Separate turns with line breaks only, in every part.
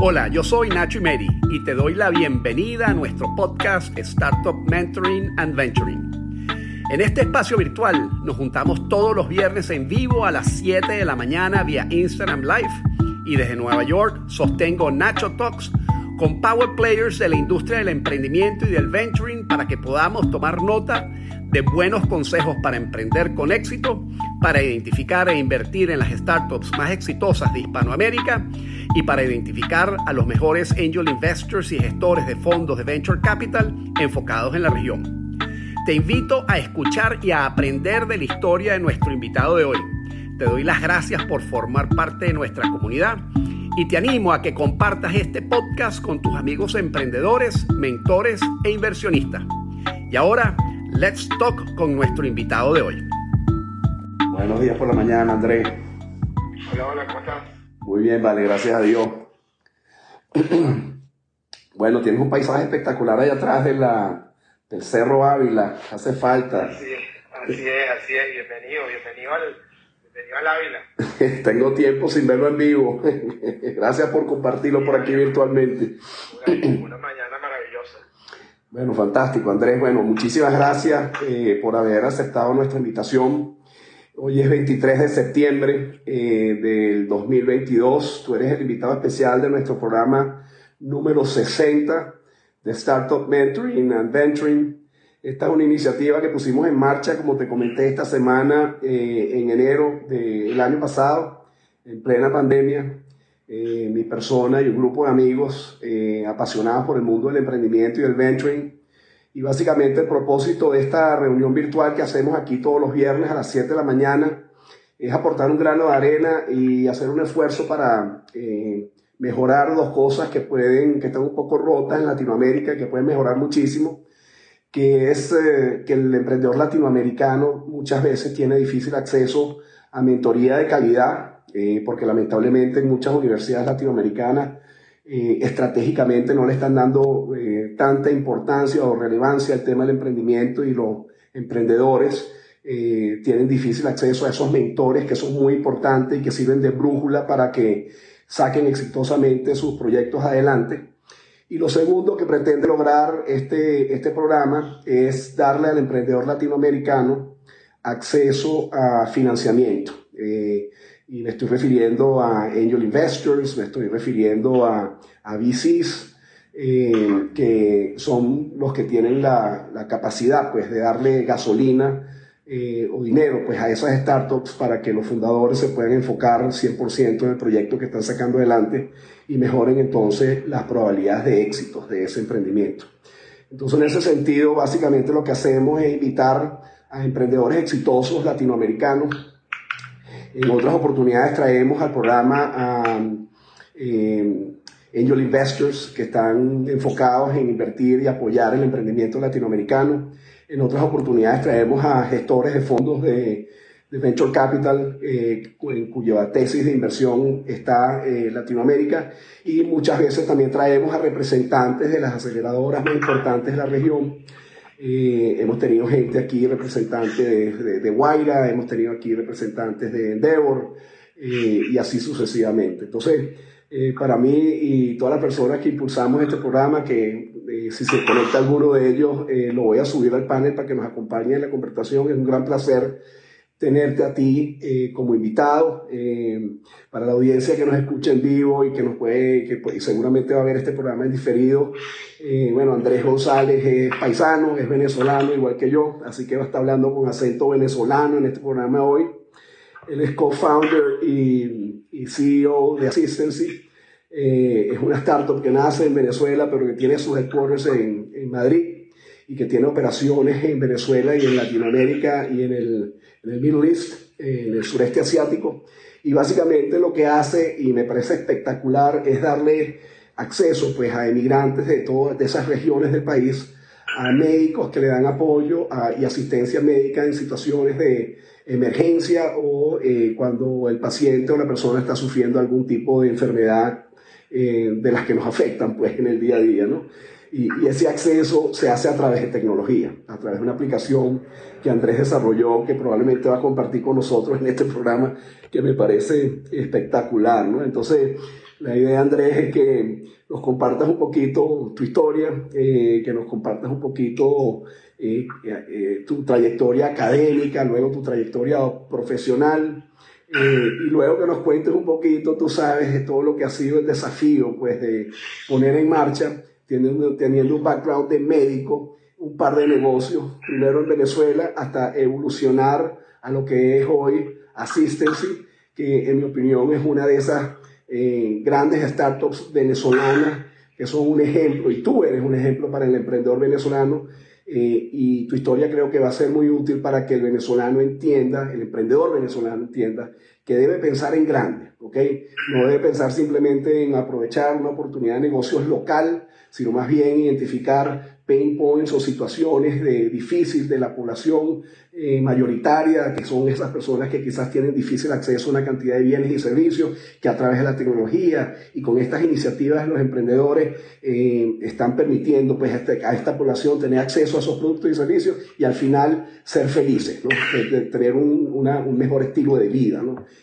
Hola, yo soy Nacho Meri y te doy la bienvenida a nuestro podcast Startup Mentoring and Venturing. En este espacio virtual nos juntamos todos los viernes en vivo a las 7 de la mañana vía Instagram Live y desde Nueva York sostengo Nacho Talks con power players de la industria del emprendimiento y del venturing para que podamos tomar nota de buenos consejos para emprender con éxito, para identificar e invertir en las startups más exitosas de Hispanoamérica y para identificar a los mejores angel investors y gestores de fondos de venture capital enfocados en la región. Te invito a escuchar y a aprender de la historia de nuestro invitado de hoy. Te doy las gracias por formar parte de nuestra comunidad y te animo a que compartas este podcast con tus amigos emprendedores, mentores e inversionistas. Y ahora, let's talk con nuestro invitado de hoy.
Buenos días por la mañana, Andrés.
Hola, hola, ¿cómo estás?
Muy bien, vale, gracias a Dios. bueno, tienes un paisaje espectacular allá atrás de la, del Cerro Ávila, hace falta.
Así es, así es, así es. Bienvenido, bienvenido al, bienvenido al Ávila.
Tengo tiempo sin verlo en vivo. gracias por compartirlo por aquí virtualmente.
Una, una mañana maravillosa.
Bueno, fantástico, Andrés. Bueno, muchísimas gracias eh, por haber aceptado nuestra invitación. Hoy es 23 de septiembre eh, del 2022. Tú eres el invitado especial de nuestro programa número 60 de Startup Mentoring and Venturing. Esta es una iniciativa que pusimos en marcha, como te comenté esta semana, eh, en enero del año pasado, en plena pandemia. Eh, mi persona y un grupo de amigos eh, apasionados por el mundo del emprendimiento y del venturing y básicamente el propósito de esta reunión virtual que hacemos aquí todos los viernes a las 7 de la mañana es aportar un grano de arena y hacer un esfuerzo para eh, mejorar dos cosas que pueden, que están un poco rotas en Latinoamérica que pueden mejorar muchísimo, que es eh, que el emprendedor latinoamericano muchas veces tiene difícil acceso a mentoría de calidad, eh, porque lamentablemente en muchas universidades latinoamericanas estratégicamente no le están dando tanta importancia o relevancia al tema del emprendimiento y los emprendedores eh, tienen difícil acceso a esos mentores que son muy importantes y que sirven de brújula para que saquen exitosamente sus proyectos adelante. Y lo segundo que pretende lograr este, este programa es darle al emprendedor latinoamericano acceso a financiamiento. Eh, y me estoy refiriendo a angel investors, me estoy refiriendo a, a VCs, eh, que son los que tienen la, capacidad pues, de darle gasolina eh, o dinero pues, a esas startups para que los fundadores se puedan enfocar 100% en el proyecto que están sacando adelante y mejoren entonces las probabilidades de éxito de ese emprendimiento. Entonces, en ese sentido, básicamente lo que hacemos es invitar a emprendedores exitosos latinoamericanos en otras oportunidades traemos al programa a eh, angel investors que están enfocados en invertir y apoyar el emprendimiento latinoamericano. En otras oportunidades traemos a gestores de fondos de, de venture capital eh, en cuya tesis de inversión está eh, Latinoamérica y muchas veces también traemos a representantes de las aceleradoras más importantes de la región eh, hemos tenido gente aquí, representantes de, de, de, Guaira, hemos tenido aquí representantes de Endeavor eh, y así sucesivamente. Entonces, eh, para mí y todas las personas que impulsamos este programa, que eh, si se conecta alguno de ellos, eh, lo voy a subir al panel para que nos acompañe en la conversación. Es un gran placer tenerte a ti eh, como invitado, eh, para la audiencia que nos escucha en vivo y que nos puede, que pues, seguramente va a ver este programa en diferido. Eh, bueno, Andrés González es paisano, es venezolano, igual que yo, así que va a estar hablando con acento venezolano en este programa hoy. Él es co-founder y, y, CEO de Assistancy. Es una startup que nace en Venezuela, pero que tiene sus headquarters en, en Madrid y que tiene operaciones en Venezuela y en Latinoamérica y en el, en el Middle East, en el sureste asiático. Y básicamente lo que hace, y me parece espectacular, es darle acceso pues, a emigrantes de todas de esas regiones del país, a médicos que le dan apoyo a, y asistencia médica en situaciones de emergencia o eh, cuando el paciente o la persona está sufriendo algún tipo de enfermedad eh, de las que nos afectan pues, en el día a día. ¿no? Y, ese acceso se hace a través de tecnología, a través de una aplicación que Andrés desarrolló, que probablemente va a compartir con nosotros en este programa, que me parece espectacular. ¿no? Entonces, La idea, Andrés, es que nos compartas un poquito tu historia, eh, que nos compartas un poquito eh, tu trayectoria académica, luego tu trayectoria profesional, y luego que nos cuentes un poquito, tú sabes, de todo lo que ha sido el desafío, pues, de poner en marcha, teniendo, teniendo un background de médico, un par de negocios, primero en Venezuela, hasta evolucionar a lo que es hoy Assistancy, que en mi opinión es una de esas eh, grandes startups venezolanas que son un ejemplo, y tú eres un ejemplo para el emprendedor venezolano, eh, y tu historia creo que va a ser muy útil para que el venezolano entienda, el emprendedor venezolano entienda que debe pensar en grande, ¿ok? No debe pensar simplemente en aprovechar una oportunidad de negocios local, sino más bien identificar pain points o situaciones de, difíciles de la población eh, mayoritaria, que son esas personas que quizás tienen difícil acceso a una cantidad de bienes y servicios, que a través de la tecnología y con estas iniciativas los emprendedores eh, están permitiendo pues, a, este, a, esta población tener acceso a esos productos y servicios y al final ser felices, ¿no? tener un, mejor estilo de vida.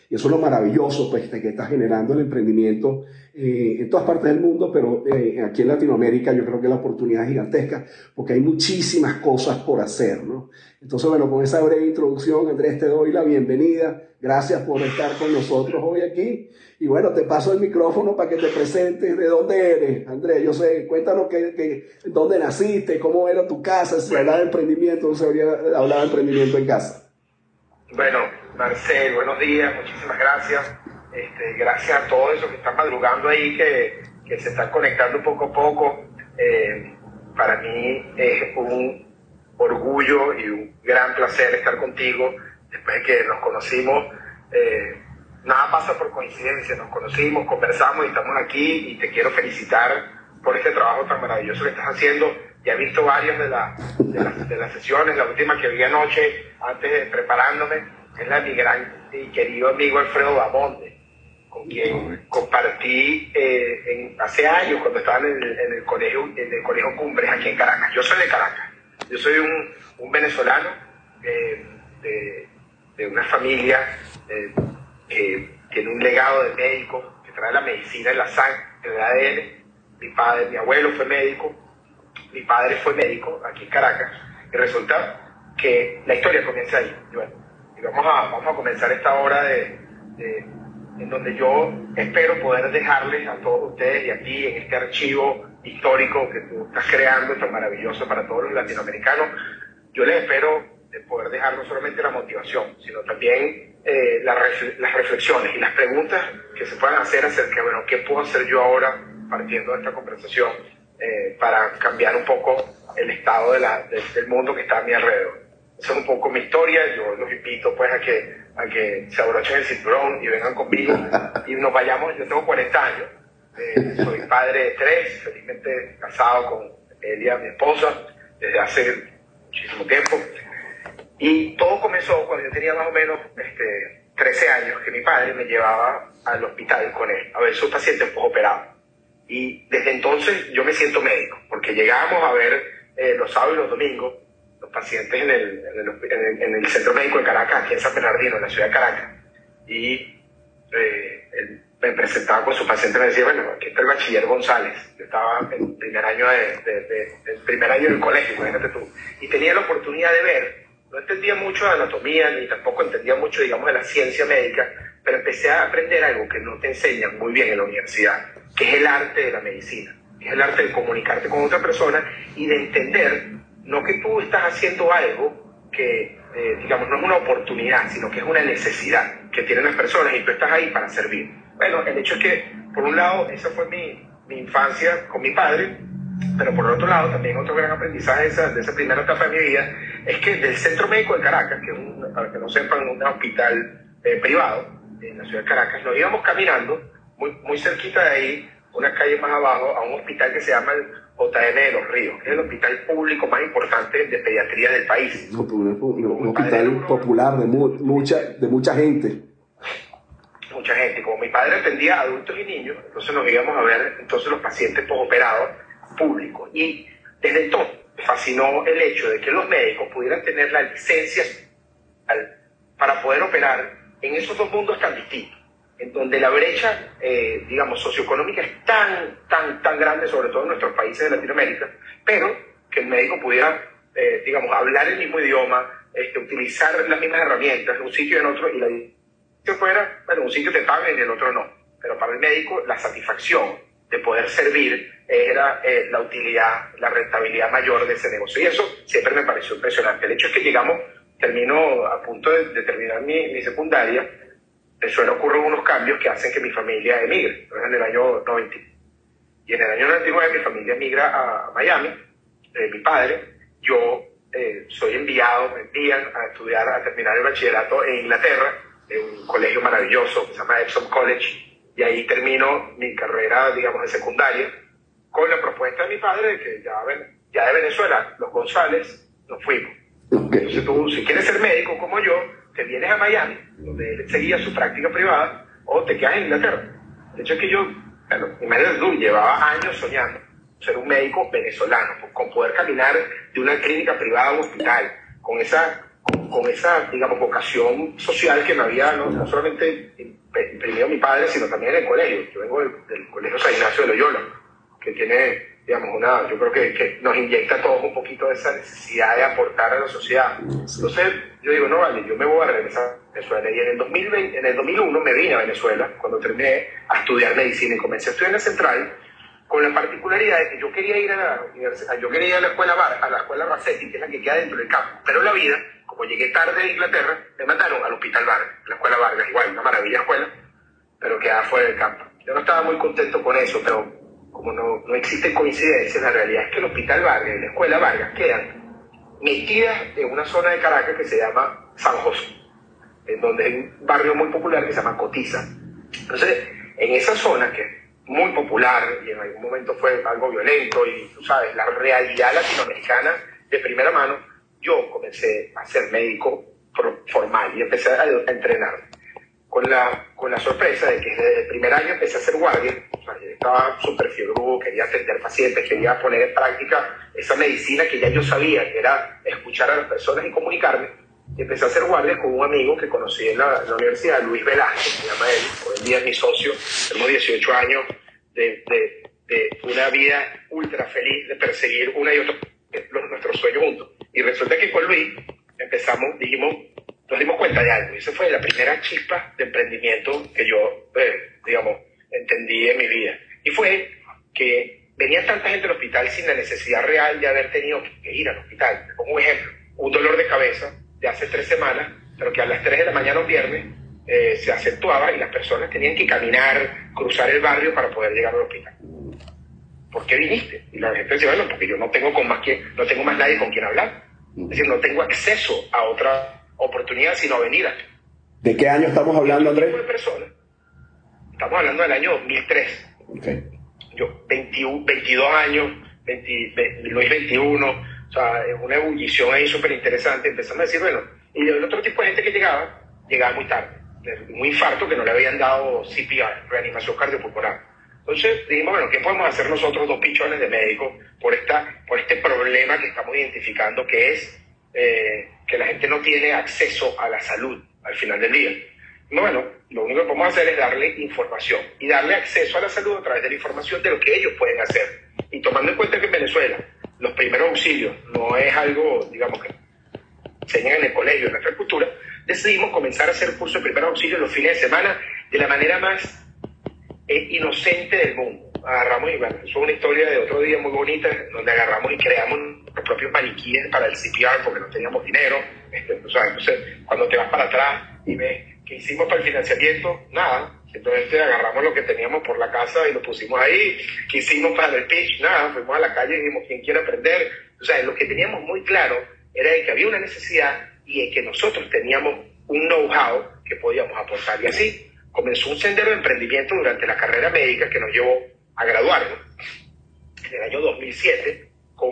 Y eso es lo maravilloso pues, que está generando el emprendimiento eh, en todas partes del mundo, pero eh, aquí en Latinoamérica yo creo que la oportunidad es gigantesca porque hay muchísimas cosas por hacer, ¿no? Entonces, bueno, con esa breve introducción, Andrés, te doy la bienvenida. Gracias por estar con nosotros hoy aquí. Y bueno, te paso el micrófono para que te presentes de dónde eres. Andrés, yo sé, cuéntanos que, dónde naciste, cómo era tu casa, si hablaba de emprendimiento, no se hablado de emprendimiento en casa.
Bueno, Marcel, buenos días, muchísimas gracias este, gracias a todos esos que están madrugando ahí, que, que se están conectando poco a poco. Eh, para mí es un orgullo y un gran placer estar contigo después de que nos conocimos. Eh, nada pasa por coincidencia, nos conocimos, conversamos y estamos aquí y te quiero felicitar por este trabajo tan maravilloso que estás haciendo. Ya he visto varias de, de, de las sesiones, la última que vi anoche, antes de preparándome, es la de mi gran y querido amigo Alfredo Bamonde con quien compartí eh, en, hace años cuando estaba en el, colegio en el colegio Cumbres aquí en Caracas. Yo soy de Caracas, yo soy un, un venezolano eh, de, de, una familia eh, que tiene un legado de médico, que trae la medicina en la sangre, en el ADN. Mi padre, mi abuelo fue médico, mi padre fue médico aquí en Caracas, y resulta que la historia comienza ahí. Y bueno, y vamos a, vamos a comenzar esta hora de en donde yo espero poder dejarles a todos ustedes y a ti en este archivo histórico que tú estás creando, tan maravilloso para todos los latinoamericanos, yo les espero poder dejar no solamente la motivación, sino también eh, las reflexiones y las preguntas que se puedan hacer acerca de, bueno, ¿qué puedo hacer yo ahora partiendo de esta conversación eh, para cambiar un poco el estado del mundo que está a mi alrededor? Esa es un poco mi historia, yo los invito pues a que a que se abrochen el cinturón y vengan conmigo y nos vayamos. Yo tengo 40 años, eh, soy padre de tres, felizmente casado con Elia, mi esposa, desde hace muchísimo tiempo. Y todo comenzó cuando yo tenía más o menos este, 13 años, que mi padre me llevaba al hospital con él a ver sus pacientes operados. Y desde entonces yo me siento médico, porque llegábamos a ver eh, los sábados y los domingos pacientes en el, en el, Centro Médico de Caracas, aquí en San Bernardino, en la ciudad de Caracas. Y eh, él me presentaba con su paciente y me decía, bueno, aquí está el bachiller González. Yo estaba en primer año de, primer año del colegio, imagínate tú. Y tenía la oportunidad de ver, no entendía mucho de anatomía, ni tampoco entendía mucho, digamos, de la ciencia médica, pero empecé a aprender algo que no te enseñan muy bien en la universidad, que es el arte de la medicina, es el arte de comunicarte con otra persona y de entender no que tú estás haciendo algo que, eh, digamos, no es una oportunidad, sino que es una necesidad que tienen las personas y tú estás ahí para servir. Bueno, el hecho es que, por un lado, esa fue mi, mi infancia con mi padre, pero por otro lado, también otro gran aprendizaje de esa, primera etapa de mi vida es que del Centro Médico de Caracas, que es un, para que no sepan, un hospital eh, privado en la ciudad de Caracas, nos íbamos caminando muy, muy cerquita de ahí, una calle más abajo, a un hospital que se llama el JN de los Ríos, que es el hospital público más importante de pediatría del país.
Un, hospital popular de, mucha, de mucha gente.
Mucha gente. Como mi padre atendía a adultos y niños, entonces nos íbamos a ver entonces los pacientes posoperados públicos. Y desde entonces fascinó el hecho de que los médicos pudieran tener la licencia para poder operar en esos dos mundos tan distintos. En donde la brecha, eh, digamos, socioeconómica es tan, tan, tan grande, sobre todo en nuestros países de Latinoamérica, pero que el médico pudiera, eh, digamos, hablar el mismo idioma, este, utilizar las mismas herramientas en un sitio en otro, y la que fuera, bueno, un sitio te paga y el otro no. Pero para el médico, la satisfacción de poder servir era eh, la utilidad, la rentabilidad mayor de ese negocio. Y eso siempre me pareció impresionante. El hecho es que llegamos, termino a punto de, terminar mi, mi secundaria, suelen ocurrir unos cambios que hacen que mi familia emigre. Entonces, en el año 90. Y en el año 99 mi familia emigra a Miami, eh, mi padre, yo eh, soy enviado, me envían a estudiar, a terminar el bachillerato en Inglaterra, en un colegio maravilloso que se llama Epsom College, y ahí termino mi carrera, digamos, de secundaria, con la propuesta de mi padre de que ya, ya de Venezuela, los González, nos fuimos. Entonces tú, si quieres ser médico como yo, te vienes a Miami, donde él seguía su práctica privada, o te quedas en Inglaterra. De hecho es que yo, bueno, imagínate llevaba años soñando ser un médico venezolano, con poder caminar de una clínica privada a un hospital, con esa, con, esa digamos, vocación social que me había no, solamente imprimido mi padre, sino también en el colegio. Yo vengo del Colegio San Ignacio de Loyola, que tiene digamos, una, yo creo que, que, nos inyecta a todos un poquito de esa necesidad de aportar a la sociedad. Entonces, yo digo, no vale, yo me voy a regresar a Venezuela. Y en el, 2020, en el 2001 me vine a Venezuela, cuando terminé a estudiar medicina y comencé a estudiar en la central, con la particularidad de que yo quería ir a la universidad, yo quería ir a la escuela Bar, a la escuela Racetti, que es la que queda dentro del campo. Pero la vida, como llegué tarde de Inglaterra, me mandaron al hospital Vargas, la escuela Vargas, igual, una maravilla escuela, pero quedaba fuera del campo. Yo no estaba muy contento con eso, pero como no, no existe coincidencia, la realidad es que el Hospital Vargas y la Escuela Vargas quedan metidas en una zona de Caracas que se llama San José, en donde hay un barrio muy popular que se llama Cotiza. Entonces, en esa zona, que es muy popular y en algún momento fue algo violento y tú sabes, la realidad latinoamericana de primera mano, yo comencé a ser médico formal y empecé a entrenar con la, con la sorpresa de que desde el primer año empecé a ser guardia, estaba súper fiebrudo, quería atender pacientes, quería poner en práctica esa medicina que ya yo sabía, que era escuchar a las personas y comunicarme. Y empecé a ser guardia con un amigo que conocí en la, universidad, Luis Velázquez, se llama él, hoy en día es mi socio, tenemos 18 años de, de, de, una vida ultra feliz de perseguir una y otra nuestros sueños juntos. Y resulta que con Luis empezamos, dijimos, nos dimos cuenta de algo. Y esa fue la primera chispa de emprendimiento que yo, eh, digamos, entendí en mi vida. Y fue que venía tanta gente al hospital sin la necesidad real de haber tenido que ir al hospital. Como un ejemplo, un dolor de cabeza de hace tres semanas, pero que a las tres de la mañana un viernes eh, se acentuaba y las personas tenían que caminar, cruzar el barrio para poder llegar al hospital. ¿Por qué viniste? Y la gente decía, bueno, porque yo no tengo, con más quien, no tengo más nadie con quien hablar. Es decir, no tengo acceso a otra oportunidad, sino avenida.
¿De qué año estamos hablando, Andrés?
De personas. Estamos hablando del año 2003. Okay. Yo, 21, 22 años, 20, Luis 21, o sea, una ebullición ahí súper interesante. Empezamos a decir, bueno, y el otro tipo de gente que llegaba, llegaba muy tarde. Un infarto que no le habían dado CPR, reanimación cardiopulmonar. Entonces dijimos, bueno, ¿qué podemos hacer nosotros dos pichones de médicos por, esta, por este problema que estamos identificando que es eh, que la gente no tiene acceso a la salud al final del día. Bueno, lo único que podemos hacer es darle información y darle acceso a la salud a través de la información de lo que ellos pueden hacer. Y tomando en cuenta que en Venezuela los primeros auxilios no es algo, digamos, que enseñan en el colegio, en nuestra cultura, decidimos comenzar a hacer cursos de primeros auxilios los fines de semana de la manera más eh, inocente del mundo agarramos y bueno, eso es una historia de otro día muy bonita, donde agarramos y creamos los propios maniquíes para el CPR porque no teníamos dinero. Este, entonces, cuando te vas para atrás y ves qué hicimos para el financiamiento, nada. Entonces agarramos lo que teníamos por la casa y lo pusimos ahí. ¿Qué hicimos para el pitch? Nada. Fuimos a la calle y dijimos, ¿quién quiere aprender? O sea, lo que teníamos muy claro era de que había una necesidad y de que nosotros teníamos un know-how que podíamos aportar. Y así comenzó un sendero de emprendimiento durante la carrera médica que nos llevó a graduarnos en el año 2007 con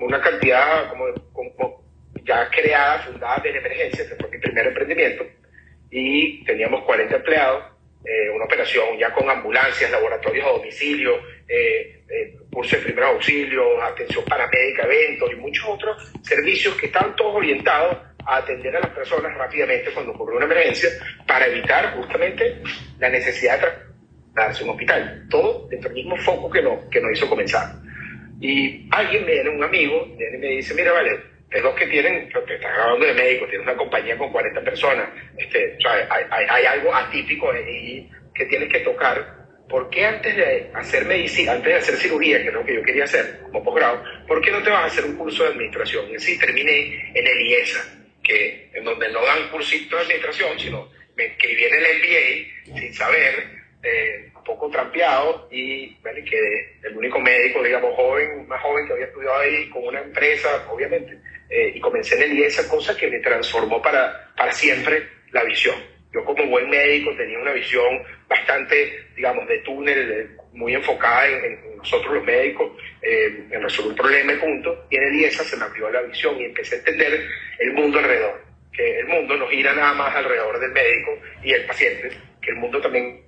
una cantidad como, ya creada, fundada de emergencia, que fue mi primer emprendimiento, y teníamos 40 empleados, eh, una operación ya con ambulancias, laboratorios a domicilio, eh, eh, cursos de primer auxilio, atención paramédica, eventos y muchos otros servicios que estaban todos orientados a atender a las personas rápidamente cuando ocurre una emergencia para evitar justamente la necesidad de darse un hospital. Todo dentro del mismo foco que, no, que nos hizo comenzar. Y alguien viene, un amigo, viene y me dice, mira, vale, es los que tienen, que estás grabando de médico, tienes una compañía con 40 personas, este, hay, hay, hay, algo atípico ahí que tienes que tocar. ¿Por qué antes de hacer medicina, antes de hacer cirugía, que es lo que yo quería hacer como posgrado, ¿por qué no te vas a hacer un curso de administración? Y así terminé en el IESA, que, en donde no dan cursito de administración, sino que viene el MBA sin saber, eh, un poco trampeado, y bueno, quedé el único médico, digamos, joven, más joven que había estudiado ahí, con una empresa, obviamente, eh, y comencé en el IESA, cosa que me transformó para, para siempre la visión. Yo como buen médico tenía una visión bastante, digamos, de túnel, muy enfocada en, nosotros los médicos, eh, en resolver un problema y punto. Y en el IESA se me abrió la visión y empecé a entender el mundo alrededor. Que el mundo no gira nada más alrededor del médico y el paciente, que el mundo también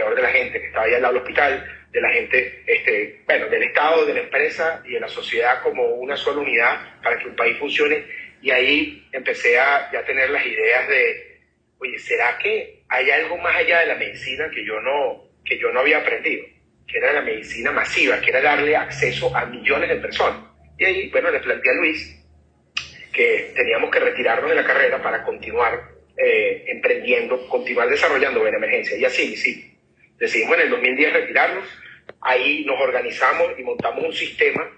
alrededor de la gente que está ahí al lado del hospital, de la gente, este, bueno, del Estado, de la empresa y de la sociedad como una sola unidad para que un país funcione. Y ahí empecé a ya tener las ideas de, oye, ¿será que hay algo más allá de la medicina que yo no, que yo no había aprendido? Que era la medicina masiva, que era darle acceso a millones de personas. Y ahí, bueno, le planteé a Luis que teníamos que retirarnos de la carrera para continuar eh, emprendiendo, continuar desarrollando en emergencia. Y así, sí. Decidimos en el 2010 retirarnos, ahí nos organizamos y montamos un sistema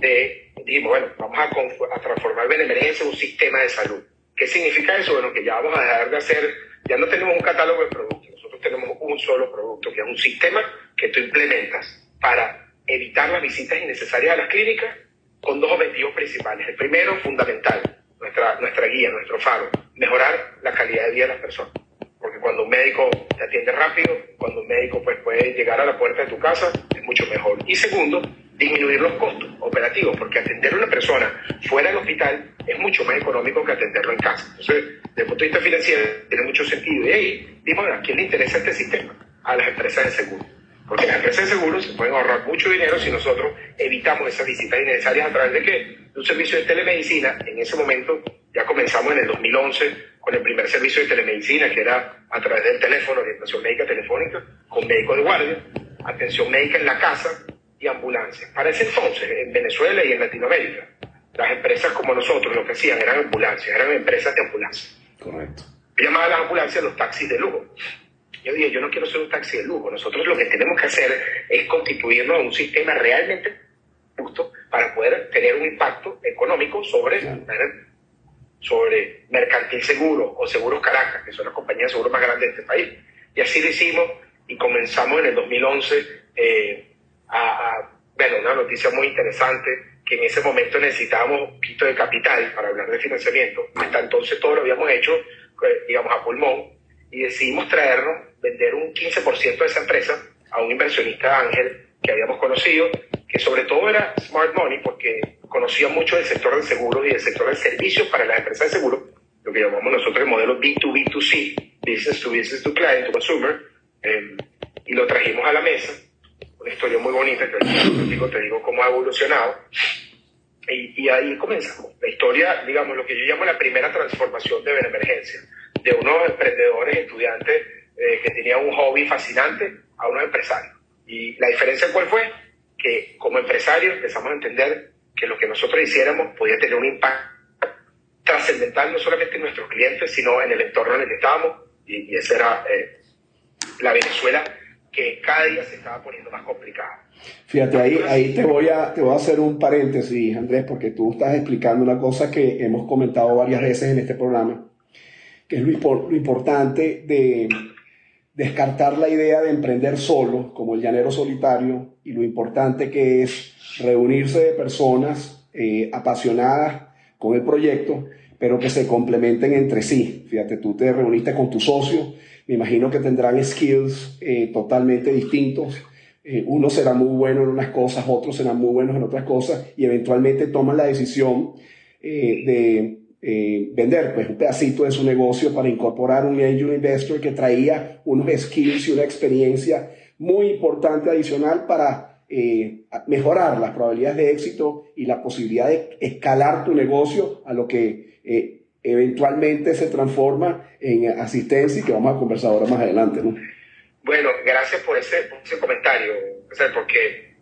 de, dijimos, bueno, vamos a, a transformar Benemergencia en un sistema de salud. ¿Qué significa eso? Bueno, que ya vamos a dejar de hacer, ya no tenemos un catálogo de productos, nosotros tenemos un solo producto, que es un sistema que tú implementas para evitar las visitas innecesarias a las clínicas con dos objetivos principales. El primero, fundamental, nuestra, nuestra guía, nuestro faro, mejorar la calidad de vida de las personas. Porque cuando un médico te atiende rápido, cuando un médico pues, puede llegar a la puerta de tu casa, es mucho mejor. Y segundo, disminuir los costos operativos, porque atender a una persona fuera del hospital es mucho más económico que atenderlo en casa. Entonces, desde el punto de vista financiero, tiene mucho sentido. Y ahí, dimos, ¿a quién le interesa este sistema? A las empresas de seguro. Porque las empresas de seguros se pueden ahorrar mucho dinero si nosotros evitamos esas visitas innecesarias a través de qué? De un servicio de telemedicina. En ese momento ya comenzamos en el 2011 con el primer servicio de telemedicina, que era a través del teléfono, orientación médica telefónica, con médico de guardia, atención médica en la casa y ambulancia. Para ese entonces, en Venezuela y en Latinoamérica, las empresas como nosotros lo que hacían eran ambulancias, eran empresas de ambulancia.
Correcto.
Llamaban las ambulancias los taxis de lujo. Yo dije, yo no quiero ser un taxi de lujo. Nosotros lo que tenemos que hacer es constituirnos un sistema realmente justo para poder tener un impacto económico sobre, sobre Mercantil Seguro o Seguros Caracas, que son las compañías de seguros más grandes de este país. Y así lo hicimos y comenzamos en el 2011 eh, a, a, bueno, una noticia muy interesante, que en ese momento necesitábamos un poquito de capital para hablar de financiamiento. Hasta entonces todo lo habíamos hecho, eh, digamos, a pulmón y decidimos traernos, vender un 15% de esa empresa a un inversionista ángel que habíamos conocido, que sobre todo era Smart Money porque conocía mucho del sector del seguro y del sector del servicio para las empresas de seguro, lo que llamamos nosotros el modelo B2B2C, Business to Business to Client to Consumer, eh, y lo trajimos a la mesa. Una historia muy bonita que digo, te digo cómo ha evolucionado. Y, y, ahí comenzamos. La historia, digamos, lo que yo llamo la primera transformación de Benemergencia de unos emprendedores, estudiantes eh, que tenían un hobby fascinante a unos empresarios. Y la diferencia cuál fue? Que como empresarios empezamos a entender que lo que nosotros hiciéramos podía tener un impacto trascendental no solamente en nuestros clientes, sino en el entorno en el que estábamos. Y, y esa era eh, la Venezuela que cada día se estaba poniendo más complicada.
Fíjate, ahí, ahí te, voy a, te voy a hacer un paréntesis, Andrés, porque tú estás explicando una cosa que hemos comentado varias veces en este programa que es lo, lo importante de descartar la idea de emprender solo, como el llanero solitario, y lo importante que es reunirse de personas eh, apasionadas con el proyecto, pero que se complementen entre sí. Fíjate, tú te reuniste con tu socio, me imagino que tendrán skills eh, totalmente distintos. Eh, uno será muy bueno en unas cosas, otros serán muy buenos en otras cosas, y eventualmente toman la decisión de eh, vender pues, un pedacito de su negocio para incorporar un angel investor que traía unos skills y una experiencia muy importante adicional para eh, mejorar las probabilidades de éxito y la posibilidad de escalar tu negocio a lo que eh, eventualmente se transforma en asistencia y que vamos a conversar ahora más adelante, ¿no?
Bueno, gracias por ese, ese comentario, porque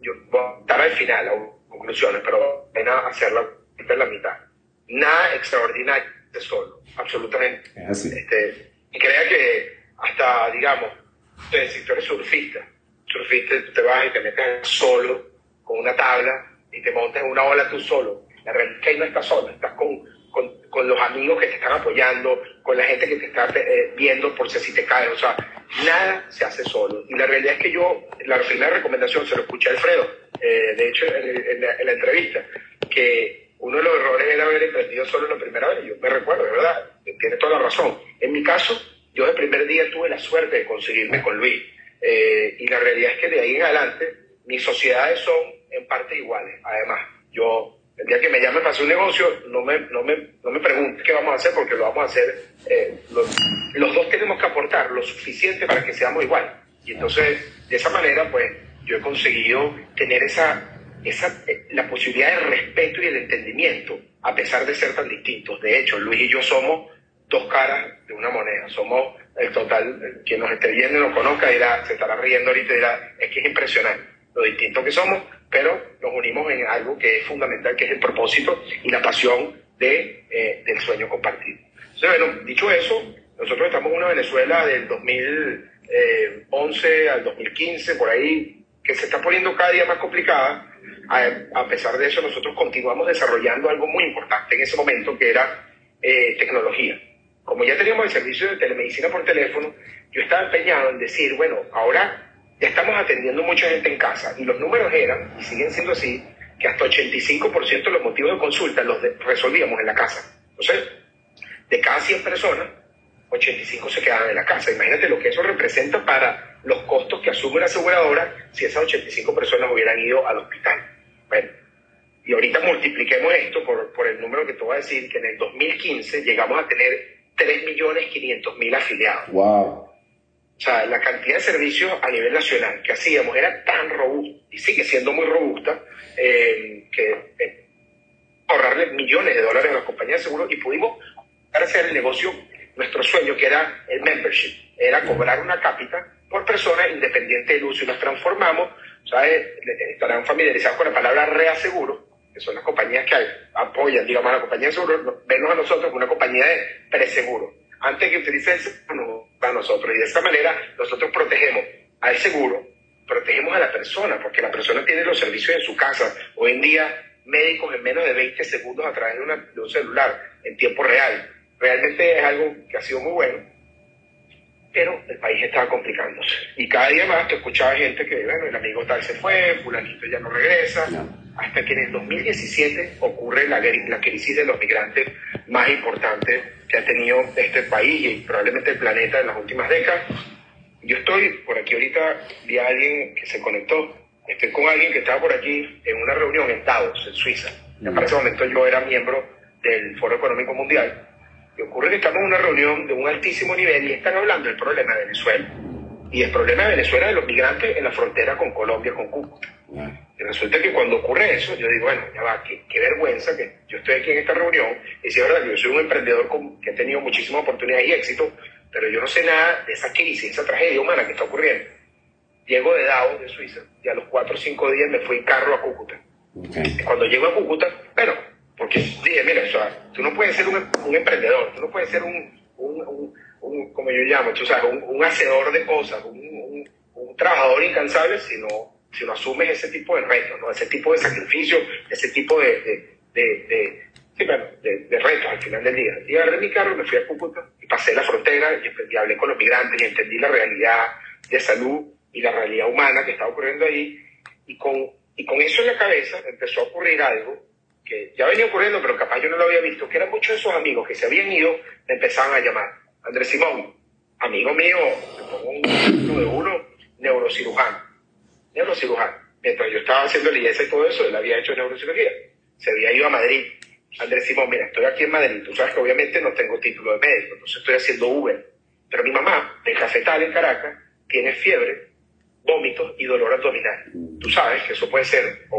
yo voy a estar al final, a conclusiones, pero ven a hacerla en la mitad. Nada extraordinario de solo, absolutamente. Este, y crea que hasta, digamos, si tú eres surfista, surfista, tú te vas y te metes solo con una tabla y te montas en una ola tú solo. La realidad es que ahí no estás solo, estás con, con, con, los amigos que te están apoyando, con la gente que te está eh, viendo por si te caes. O sea, nada se hace solo. Y la realidad es que yo, la primera recomendación, se lo escuché a Alfredo, eh, de hecho, en, la, entrevista, que uno de los errores era haber emprendido solo la primera vez. Yo me recuerdo, de verdad, tiene toda la razón. En mi caso, yo el primer día tuve la suerte de conseguirme con Luis. Eh, y la realidad es que de ahí en adelante mis sociedades son en parte iguales. Además, yo el día que me llame para hacer un negocio, no me, no me, no me pregunte qué vamos a hacer porque lo vamos a hacer. Eh, los, los, dos tenemos que aportar lo suficiente para que seamos iguales. Y entonces, de esa manera, pues yo he conseguido tener esa, esa, eh, la posibilidad de respeto y el entendimiento, a pesar de ser tan distintos. De hecho, Luis y yo somos dos caras de una moneda. Somos el total, quien nos esté viendo y nos conozca dirá, se estará riendo ahorita y dirá, es que es impresionante lo distintos que somos, pero nos unimos en algo que es fundamental, que es el propósito y la pasión de, eh, del sueño compartido. Entonces, bueno, dicho eso, nosotros estamos en una Venezuela del 2011 al 2015, por ahí, que se está poniendo cada día más complicada. A, pesar de eso, nosotros continuamos desarrollando algo muy importante en ese momento, que era eh, tecnología. Como ya teníamos el servicio de telemedicina por teléfono, yo estaba empeñado en decir, bueno, ahora ya estamos atendiendo mucha gente en casa y los números eran, y siguen siendo así, que hasta 85% de los motivos de consulta los resolvíamos en la casa. Entonces, de cada 100 personas, 85 se quedaban en la casa. Imagínate lo que eso representa para los costos que asume la aseguradora si esas 85 personas hubieran ido al hospital. Bueno, y ahorita multipliquemos esto por, por el número que te voy a decir, que en el 2015 llegamos a tener 3.500.000 afiliados.
¡Wow!
O sea, la cantidad de servicios a nivel nacional que hacíamos era tan robusta y sigue siendo muy robusta eh, que eh, ahorrarle millones de dólares a las compañías de seguros y pudimos hacer el negocio, nuestro sueño que era el membership, era cobrar una cápita por persona independiente del uso y nos transformamos, ¿sabes? Estarán familiarizados con la palabra reaseguro, que son las compañías que apoyan, digamos, a la compañía de seguros, menos a nosotros como una compañía de preseguro. Antes que utilice el seguro, para nosotros. Y de esta manera nosotros protegemos al seguro, protegemos a la persona, porque la persona tiene los servicios en su casa. Hoy en día, médicos en menos de 20 segundos a través de, una, de un celular, en tiempo real. Realmente es algo que ha sido muy bueno, pero el país estaba complicándose. Y cada día más te escuchaba gente que, bueno, el amigo tal se fue, fulanito ya no regresa, hasta que en el 2017 ocurre la, la crisis de los migrantes más importante que ha tenido este país y probablemente el planeta en las últimas décadas. Yo estoy por aquí ahorita, vi a alguien que se conectó, estoy con alguien que estaba por aquí en una reunión en Davos, en Suiza. En ese momento yo era miembro del Foro Económico Mundial. Y ocurre que estamos en una reunión de un altísimo nivel y están hablando del problema de Venezuela. Y el problema de Venezuela de los migrantes en la frontera con Colombia, con Cúcuta. Y resulta que cuando ocurre eso, yo digo, bueno, ya va, qué, vergüenza que yo estoy aquí en esta reunión y si es verdad que yo soy un emprendedor que ha tenido muchísimas oportunidades y éxito, pero yo no sé nada de esa crisis, esa tragedia humana que está ocurriendo. Llego de Davos, de Suiza, y a los cuatro o cinco días me fui en carro a Cúcuta. Cuando llego a Cúcuta, bueno, porque dije, mira, tú no puedes ser un, emprendedor, tú no puedes ser un, un, como yo llamo, tú sabes, un, hacedor de cosas, un, trabajador incansable, sino si no asumes ese tipo de retos, ¿no? ese tipo de sacrificio, ese tipo de, de, de, retos al final del día. Y agarré mi carro, me fui a Cúcuta y pasé la frontera y, hablé con los migrantes y entendí la realidad de salud y la realidad humana que estaba ocurriendo ahí. Y con, y con eso en la cabeza empezó a ocurrir algo que ya venía ocurriendo, pero capaz yo no lo había visto, que eran muchos de esos amigos que se habían ido, me empezaban a llamar. Andrés Simón, amigo mío, me pongo un uno de uno, neurocirujano neurocirujano. Mientras yo estaba haciendo IES y todo eso, él había hecho neurocirugía. Se había ido a Madrid. Andrés Simón, mira, estoy aquí en Madrid. Tú sabes que obviamente no tengo título de médico, entonces estoy haciendo Uber. Pero mi mamá, en Cafetal, en Caracas, tiene fiebre, vómitos y dolor abdominal. Tú sabes que eso puede ser o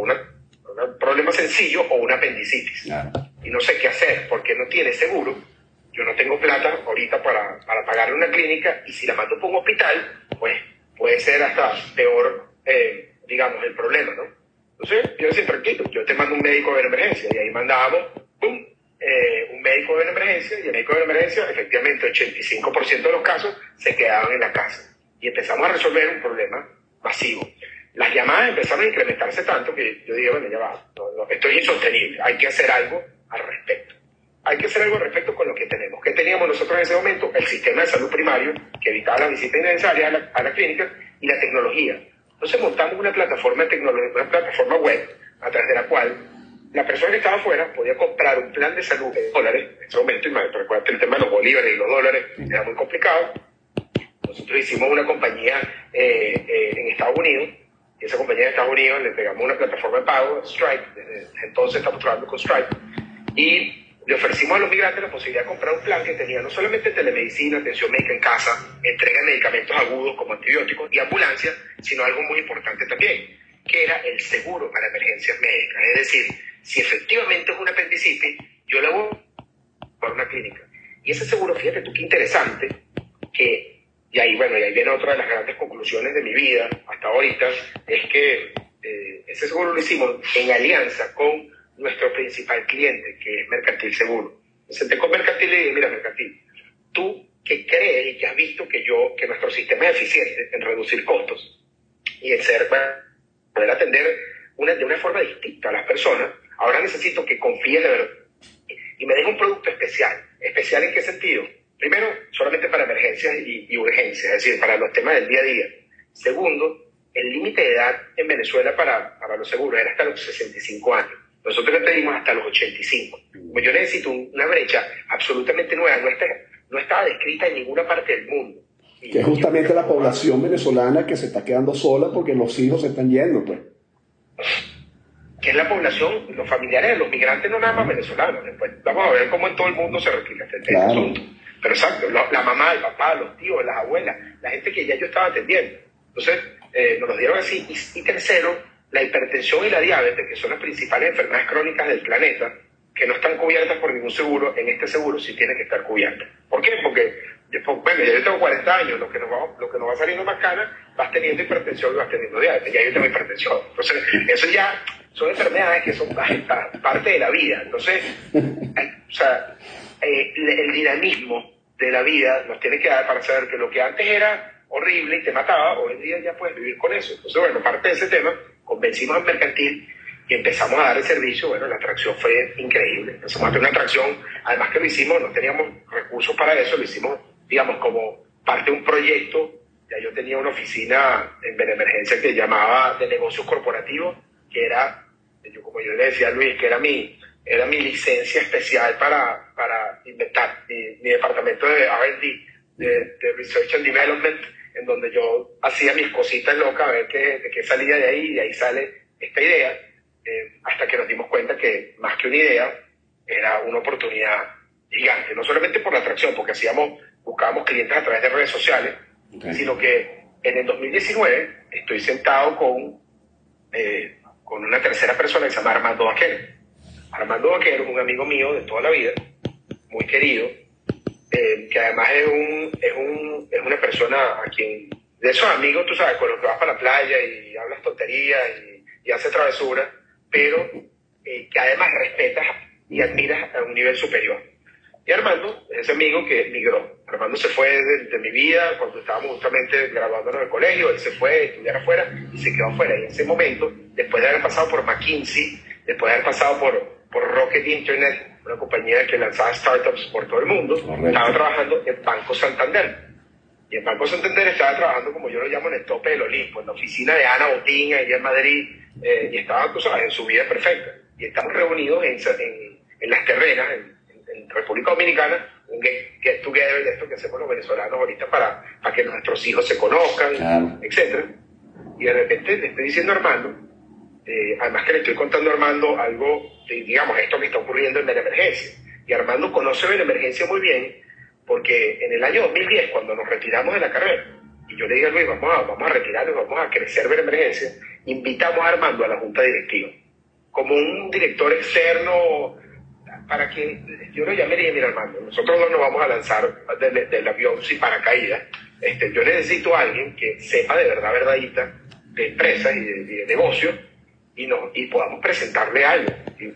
un problema sencillo o una apendicitis. y no sé qué hacer porque no tiene seguro, yo no tengo plata ahorita para, para pagarle una clínica y si la mando por un hospital, pues puede ser hasta peor, eh, digamos, el problema, ¿no? Entonces, yo decía, tranquilo, yo te mando un médico de emergencia y ahí mandábamos, ¡pum!, eh, un médico de emergencia y el médico de emergencia, efectivamente, 85% de los casos se quedaban en la casa. Y empezamos a resolver un problema masivo. Las llamadas empezaron a incrementarse tanto que yo dije, bueno, ya va, esto es insostenible, hay que hacer algo al respecto. Hay que hacer algo al respecto con lo que tenemos. ¿Qué teníamos nosotros en ese momento? El sistema de salud primario, que evitaba la visita innecesaria a la, a la clínica, y la tecnología. Entonces montamos una plataforma, de una plataforma web a través de la cual la persona que estaba afuera podía comprar un plan de salud en dólares, en ese momento, y recuerda el tema de los bolívares y los dólares era muy complicado. Nosotros hicimos una compañía eh, eh, en Estados Unidos, y esa compañía en Estados Unidos le pegamos una plataforma de pago, Stripe, entonces estamos trabajando con Stripe, y le ofrecimos a los migrantes la posibilidad de comprar un plan que tenía no solamente telemedicina, atención médica en casa, entrega de medicamentos agudos como antibióticos y ambulancia, sino algo muy importante también, que era el seguro para emergencias médicas. Es decir, si efectivamente es una apendicitis, yo la voy por una clínica. Y ese seguro, fíjate tú qué interesante, que, y ahí, bueno, y ahí viene otra de las grandes conclusiones de mi vida hasta ahorita, es que eh, ese seguro lo hicimos en alianza con nuestro principal cliente, que es Mercantil Seguro. Me senté con Mercantil y dije, mira, Mercantil, tú que crees y que has visto que yo, que nuestro sistema es eficiente en reducir costos y en ser, poder atender una, de una forma distinta a las personas, ahora necesito que confíes de verdad y me des un producto especial. ¿Especial en qué sentido? Primero, solamente para emergencias y, y urgencias, es decir, para los temas del día a día. Segundo, el límite de edad en Venezuela para, para los seguros era hasta los 65 años. Nosotros le pedimos hasta los 85. Como yo necesito una brecha absolutamente nueva, no, está, no estaba descrita en ninguna parte del mundo.
Que es justamente la población venezolana que se está quedando sola porque los hijos se están yendo, pues.
Que es la población, los familiares de los migrantes, no nada más venezolanos. Después vamos a ver cómo en todo el mundo se replica este, este asunto. Pero exacto, la mamá, el papá, los tíos, las abuelas, la gente que ya yo estaba atendiendo. Entonces, eh, nos lo dieron así. y tercero, la hipertensión y la diabetes, que son las principales enfermedades crónicas del planeta, que no están cubiertas por ningún seguro, en este seguro sí tienen que estar cubiertas. ¿Por qué? Porque, bueno, ya yo tengo 40 años, lo que nos va, lo que nos va saliendo más cara, vas teniendo hipertensión y vas teniendo diabetes, ya yo tengo hipertensión. Entonces, eso ya son enfermedades que son parte de la vida. Entonces, o sea, eh, el dinamismo de la vida nos tiene que dar para saber que lo que antes era horrible y te mataba, hoy en día ya puedes vivir con eso. Entonces, bueno, parte de ese tema convencimos al mercantil y empezamos a dar el servicio, bueno, la atracción fue increíble. Empezamos a hacer una atracción, además que lo hicimos, no teníamos recursos para eso, lo hicimos, digamos, como parte de un proyecto. Ya yo tenía una oficina en Benemergencia que llamaba de negocios corporativos, que era, yo como yo le decía a Luis, que era mi, era mi licencia especial para, para inventar, mi, departamento de R&D, de Research and Development, en donde yo hacía mis cositas locas a ver qué, de qué salía de ahí, y de ahí sale esta idea, eh, hasta que nos dimos cuenta que más que una idea, era una oportunidad gigante, no solamente por la atracción, porque hacíamos, buscábamos clientes a través de redes sociales, sino que en el 2019 estoy sentado con, eh, con una tercera persona que se llama Armando Vaquero. Armando Vaquero es un amigo mío de toda la vida, muy querido, eh, que además es, un, es, un, es una persona a quien, de esos amigos, tú sabes, con los que vas para la playa y hablas tonterías y, y haces travesuras, pero eh, que además respetas y admiras a un nivel superior. Y Armando es ese amigo que migró. Armando se fue de, mi vida cuando estábamos justamente graduándonos en el colegio, él se fue a estudiar afuera y se quedó afuera. Y en ese momento, después de haber pasado por McKinsey, después de haber pasado por, por Rocket Internet, una compañía que lanzaba startups por todo el mundo, estaba trabajando en Banco Santander. Y en Banco Santander estaba trabajando, como yo lo llamo, en el tope del Olimpo, en la oficina de Ana Botín, allá en Madrid, eh, y estaba, tú sabes, en su vida perfecta. Y estamos reunidos en, en, en las terrenas, en, República Dominicana, un get, together de esto que hacemos los venezolanos ahorita para, para que nuestros hijos se conozcan, etc. Y de repente le estoy diciendo a Armando, eh, además que le estoy contando a Armando algo, digamos, esto que está ocurriendo en emergencia Y Armando conoce emergencia muy bien porque en el año 2010, cuando nos retiramos de la carrera, y yo le dije a Luis, vamos a, vamos a retirarnos, vamos a crecer emergencia invitamos a Armando a la junta directiva, como un director externo para que yo lo llamé y dije, mira hermano, nosotros no nos vamos a lanzar del, del avión sin paracaídas. Este, yo necesito a alguien que sepa de verdad, verdadita, de empresas y de, de negocios y, nos, y podamos presentarle algo.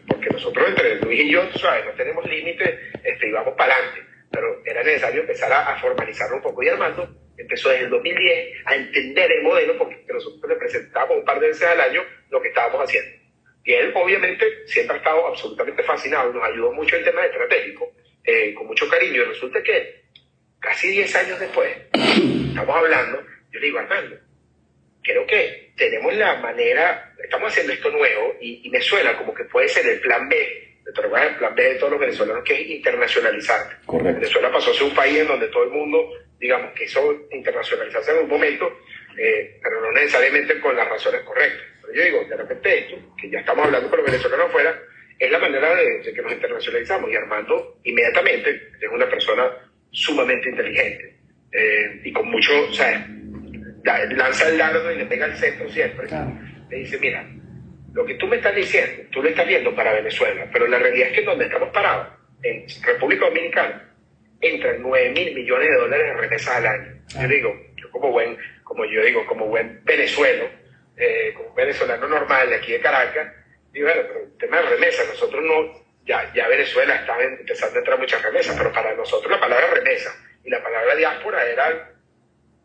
Porque nosotros entre Luis y yo, ¿sabes? No tenemos límites este, y para adelante. Pero era necesario empezar a, formalizarlo un poco. Y Armando empezó desde el 2010 a entender el modelo porque nosotros le presentábamos un par de veces al año lo que estábamos haciendo. Y él, obviamente, siempre ha estado absolutamente fascinado, nos ayudó mucho en temas estratégicos, eh, con mucho cariño. Y resulta que casi 10 años después, estamos hablando, yo le digo, Armando, creo que tenemos la manera, estamos haciendo esto nuevo y, y me suena como que puede ser el plan B, el plan B de todos los venezolanos, que es internacionalizar.
Correcto.
Venezuela pasó a ser un país en donde todo el mundo, digamos, quiso internacionalizarse en un momento, eh, pero no necesariamente con las razones correctas. Pero yo digo, de repente esto, que ya estamos hablando con los venezolanos afuera, es la manera de, de que nos internacionalizamos. Y Armando, inmediatamente, es una persona sumamente inteligente eh, y con mucho, o sea, lanza el dardo y le pega al centro siempre.
Claro.
Le dice, mira, lo que tú me estás diciendo, tú lo estás viendo para Venezuela, pero la realidad es que donde estamos parados, en República Dominicana, entran 9 mil millones de dólares de remesas al año. Yo digo, yo como buen, como yo digo, como buen venezuelo, eh, como venezolano normal de aquí de Caracas, digo, bueno, pero el tema de remesas, nosotros no, ya, ya Venezuela estaba empezando a entrar muchas remesas, pero para nosotros la palabra remesa y la palabra diáspora era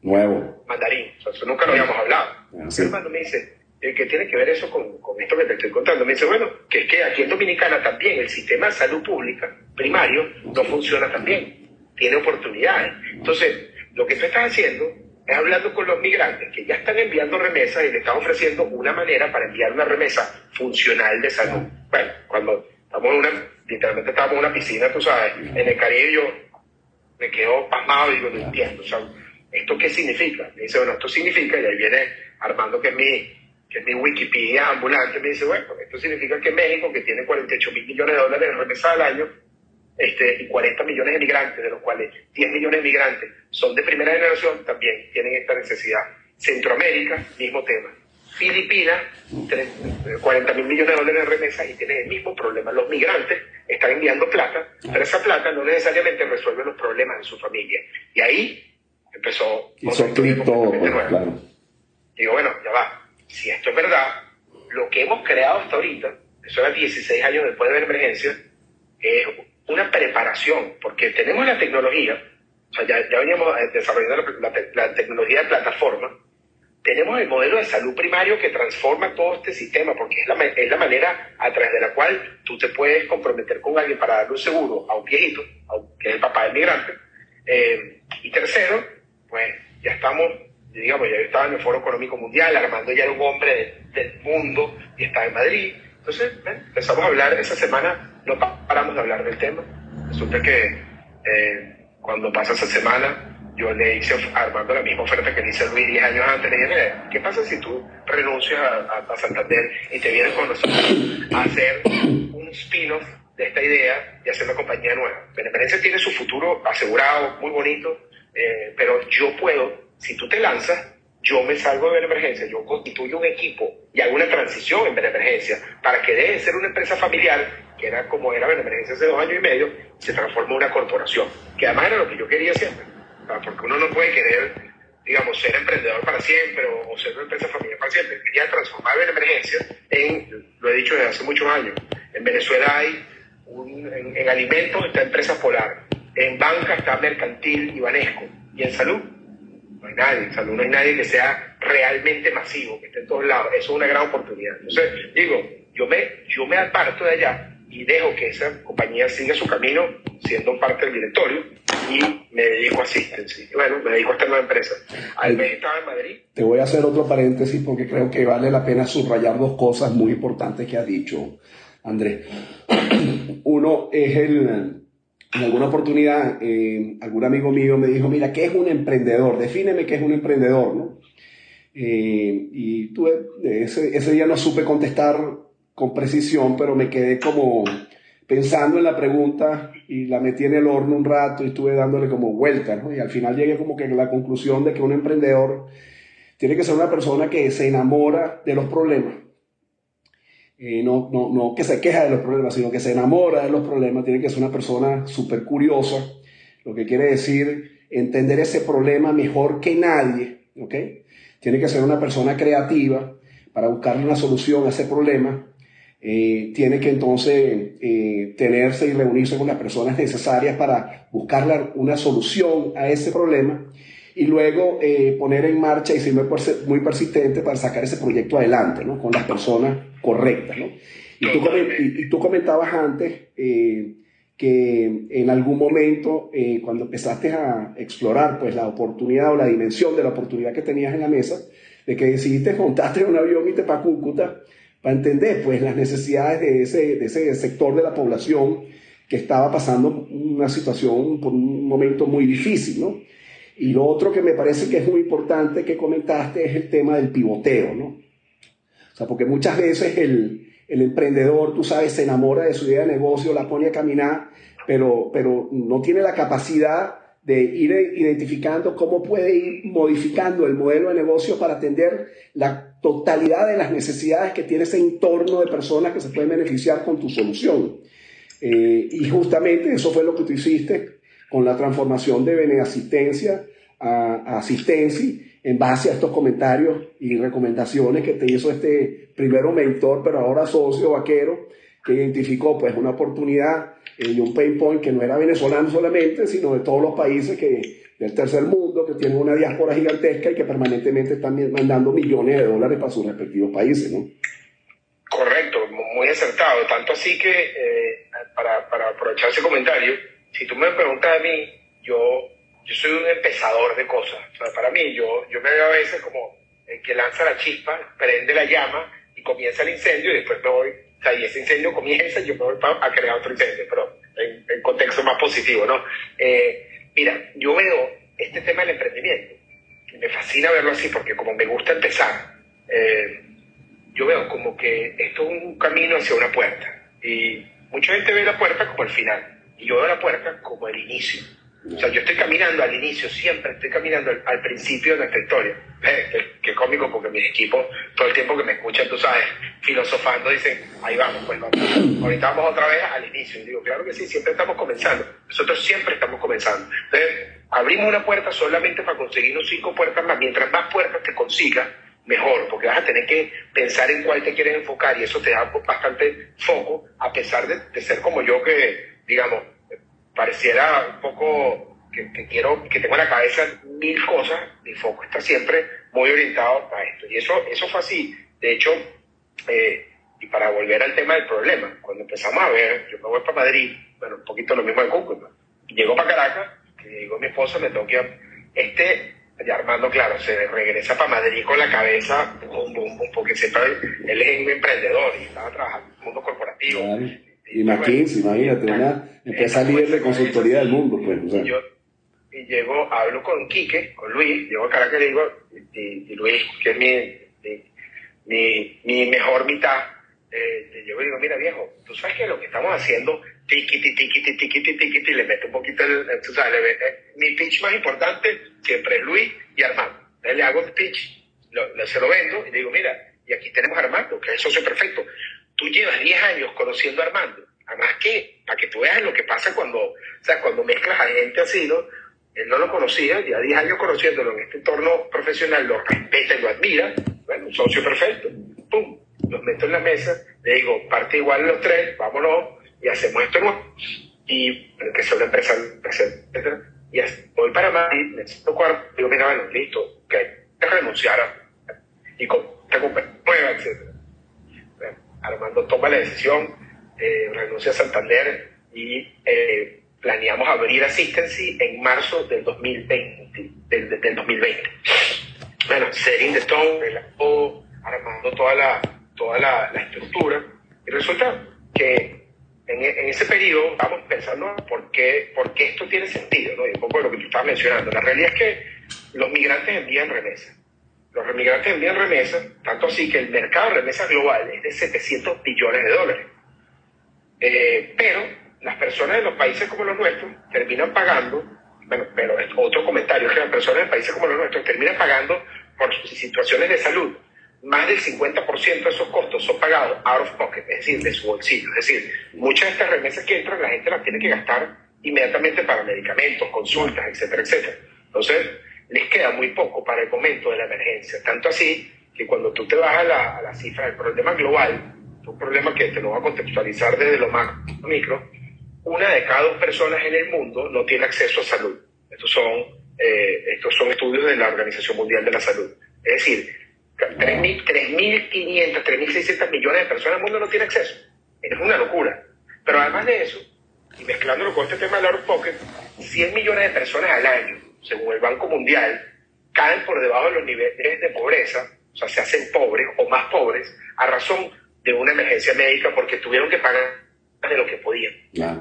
nuevo.
Mandarín, o sea, eso nunca lo habíamos hablado.
Sí.
Mi hermano me dice, ¿qué tiene que ver eso con, con, esto que te estoy contando? Me dice, bueno, que es que aquí en Dominicana también el sistema de salud pública primario no funciona tan bien, tiene oportunidades. Entonces, lo que tú estás haciendo es hablando con los migrantes que ya están enviando remesas y le están ofreciendo una manera para enviar una remesa funcional de salud. Bueno, cuando estamos en una, literalmente estábamos en una piscina, tú sabes, en el Caribe yo me quedo pasmado y digo, no entiendo, ¿esto qué significa? Me dice, bueno, esto significa, y ahí viene Armando, que es mi, que es mi Wikipedia ambulante, me dice, bueno, esto significa que México, que tiene 48 mil millones de dólares de remesa al año, este, y 40 millones de migrantes, de los cuales 10 millones de migrantes son de primera generación, también tienen esta necesidad. Centroamérica, mismo tema. Filipinas, 40 mil millones de dólares de remesa y tienen el mismo problema. Los migrantes están enviando plata, pero esa plata no necesariamente resuelve los problemas de su familia. Y ahí empezó
clic todo, pues, claro.
Digo, bueno, ya va. Si esto es verdad, lo que hemos creado hasta ahorita, eso era 16 años después de la emergencia, es una preparación, porque tenemos la tecnología, o sea, ya, ya veníamos desarrollando la, la, la, tecnología de plataforma, tenemos el modelo de salud primario que transforma todo este sistema, porque es la, es la manera a través de la cual tú te puedes comprometer con alguien para darle un seguro a un viejito, que es el papá del migrante. Eh, y tercero, pues ya estamos, digamos, ya estaba en el Foro Económico Mundial, Armando ya era un hombre de, del mundo y estaba en Madrid. Entonces, ¿eh? empezamos a hablar esa semana, no paramos de hablar del tema. Resulta que eh, cuando pasa esa semana, yo le hice a Armando la misma oferta que le hice a Luis 10 años antes. Le dije, ¿qué pasa si tú renuncias a, a, a Santander y te vienes con nosotros a hacer un spin-off de esta idea y hacer una compañía nueva? Beneficencia tiene su futuro asegurado, muy bonito, eh, pero yo puedo, si tú te lanzas, yo me salgo de la emergencia, yo constituyo un equipo y hago una transición en Benemergencia para que deje de ser una empresa familiar, que era como era Benemergencia hace dos años y medio, se transforme en una corporación, que además era lo que yo quería siempre, porque uno no puede querer, digamos, ser emprendedor para siempre o, ser una empresa familiar para siempre. Quería transformar Benemergencia en, lo he dicho desde hace muchos años, en Venezuela hay, un, en, en alimentos está Empresa Polar, en banca está Mercantil y Banesco, y en salud no hay nadie, salud no hay nadie que sea realmente masivo, que esté en todos lados. Eso es una gran oportunidad. Entonces, digo, yo me, yo me aparto de allá y dejo que esa compañía siga su camino siendo parte del directorio y me dedico a Assistance. Bueno, me dedico a esta nueva empresa. Al mes estaba en Madrid.
Te voy a hacer otro paréntesis porque creo que vale la pena subrayar dos cosas muy importantes que has dicho, Andrés. Uno es el en alguna oportunidad, eh, algún amigo mío me dijo, mira, ¿qué es un emprendedor? Defíneme qué es un emprendedor, ¿no? Eh, y tuve, ese, ese día no supe contestar con precisión, pero me quedé como pensando en la pregunta y la metí en el horno un rato y estuve dándole como vuelta, ¿no? Y al final llegué como que a la conclusión de que un emprendedor tiene que ser una persona que se enamora de los problemas eh, no, no, no que se queja de los problemas, sino que se enamora de los problemas, tiene que ser una persona súper curiosa, lo que quiere decir entender ese problema mejor que nadie, ¿ok? Tiene que ser una persona creativa para buscarle una solución a ese problema. Eh, tiene que entonces eh, tenerse y reunirse con las personas necesarias para buscarle una solución a ese problema y luego eh, poner en marcha y ser muy persistente para sacar ese proyecto adelante, ¿no? Con las personas correctas, ¿no? Y tú, y, tú comentabas antes que en algún momento, eh, cuando empezaste a explorar pues, la oportunidad o la dimensión de la oportunidad que tenías en la mesa, de que decidiste montarte en un avión y te para Cúcuta para entender pues, las necesidades de ese, de ese sector de la población que estaba pasando una situación por un momento muy difícil, ¿no? Y lo otro que me parece que es muy importante que comentaste es el tema del pivoteo, ¿no? O sea, porque muchas veces el, el emprendedor, tú sabes, se enamora de su idea de negocio, la pone a caminar, pero, pero no tiene la capacidad de ir identificando cómo puede ir modificando el modelo de negocio para atender la totalidad de las necesidades que tiene ese entorno de personas que se pueden beneficiar con tu solución. Eh, y justamente eso fue lo que tú hiciste con la transformación de Beneasistencia a, Asistencia en base a estos comentarios y recomendaciones que te hizo este primero mentor, pero ahora socio vaquero, que identificó pues una oportunidad eh, y un pain point que no era venezolano solamente, sino de todos los países que, del tercer mundo, que tienen una diáspora gigantesca y que permanentemente están mandando millones de dólares para sus respectivos países, ¿no?
Correcto, muy acertado. Tanto así que, eh, para, para aprovechar ese comentario, si tú me preguntas a mí, yo yo soy un empezador de cosas. O sea, para mí, yo, yo me veo a veces como el que lanza la chispa, prende la llama y comienza el incendio y después me voy, o sea, y ese incendio comienza y yo me voy a crear otro incendio, pero en, en contexto más positivo, ¿no? Eh, mira, yo veo este tema del emprendimiento, y me fascina verlo así porque como me gusta empezar, eh, yo veo como que esto es un camino hacia una puerta y mucha gente ve la puerta como el final y yo veo la puerta como el inicio. O sea, yo estoy caminando al inicio, siempre estoy caminando al, principio de nuestra historia. Eh, qué, cómico, porque mis equipos, todo el tiempo que me escuchan, tú sabes, filosofando, dicen, ahí vamos, pues vamos. Ahorita vamos otra vez al inicio. Y digo, claro que sí, siempre estamos comenzando. Nosotros siempre estamos comenzando. Entonces, abrimos una puerta solamente para conseguirnos cinco puertas más. Mientras más puertas te consigas, mejor, porque vas a tener que pensar en cuál te quieres enfocar y eso te da bastante foco, a pesar de, de ser como yo que, digamos, pareciera un poco que, quiero, que tengo en la cabeza mil cosas, mi foco está siempre muy orientado a esto. Y eso, eso fue así. De hecho, eh, y para volver al tema del problema, cuando empezamos a ver, yo me voy para Madrid, bueno, un poquito lo mismo de Cúcuta, llego para Caracas, que digo mi esposa, me tengo que este, ya Armando, claro, se regresa para Madrid con la cabeza, bum, bum, bum, porque siempre él es un emprendedor y estaba trabajando en el mundo corporativo.
Y McKinsey, imagínate, una empresa líder de consultoría del mundo, pues. O sea.
Yo, y llego, hablo con Quique, con Luis, llego a Caracas y digo, y, Luis, que es mi, mi, mi mejor mitad, eh, le llego y digo, mira viejo, tú sabes que lo que estamos haciendo, tiquiti, tiquiti, tiquiti, tiquiti, le meto un poquito, el, tú sabes, le, eh, mi pitch más importante siempre es Luis y Armando. Entonces le hago el pitch, lo, se lo vendo y le digo, mira, y aquí tenemos a Armando, que es el socio perfecto tú llevas 10 años conociendo a Armando. Además que, para que tú veas lo que pasa cuando, o sea, cuando mezclas a gente así, ¿no? Él no lo conocía, ya 10 años conociéndolo en este entorno profesional, lo respeta y lo admira. Bueno, un socio perfecto. ¡Pum! Los meto en la mesa, le digo, parte igual los tres, vámonos, y hacemos esto ¿no? Y empecé una empresa, etc. Y voy para Madrid, necesito cuarto, digo, mira, bueno, listo, que hay que renunciar a, y con esta compañía nueva, etc Armando toma la decisión, eh, renuncia a Santander y eh, planeamos abrir Assistancy en marzo del 2020. Del, 2020. Bueno, setting the tone, relajó, armando toda la, toda la, estructura y resulta que en, ese periodo vamos pensando por qué, por qué esto tiene sentido, ¿no? y un poco de lo que tú estabas mencionando. La realidad es que los migrantes envían remesas los remigrantes envían remesas, tanto así que el mercado de remesas global es de 700 billones de dólares. Eh, pero las personas de los países como los nuestros terminan pagando, bueno, pero otro comentario es que las personas de países como los nuestros terminan pagando por sus situaciones de salud más del 50% de esos costos son pagados out of pocket, es decir, de su bolsillo. Es decir, muchas de estas remesas que entran, la gente las tiene que gastar inmediatamente para medicamentos, consultas, etcétera, etcétera. Entonces, les queda muy poco para el momento de la emergencia. Tanto así que cuando tú te vas a la, la cifra del problema global, un problema que te lo voy a contextualizar desde lo macro micro, una de cada dos personas en el mundo no tiene acceso a salud. Estos son, eh, estos son estudios de la Organización Mundial de la Salud. Es decir, 3.500, 3.600 millones de personas en el mundo no tienen acceso. Es una locura. Pero además de eso, y mezclándolo con este tema del out pocket, 100 millones de personas al año, según el Banco Mundial, caen por debajo de los niveles de pobreza, o sea, se hacen pobres o más pobres, a razón de una emergencia médica porque tuvieron que pagar más de lo que podían.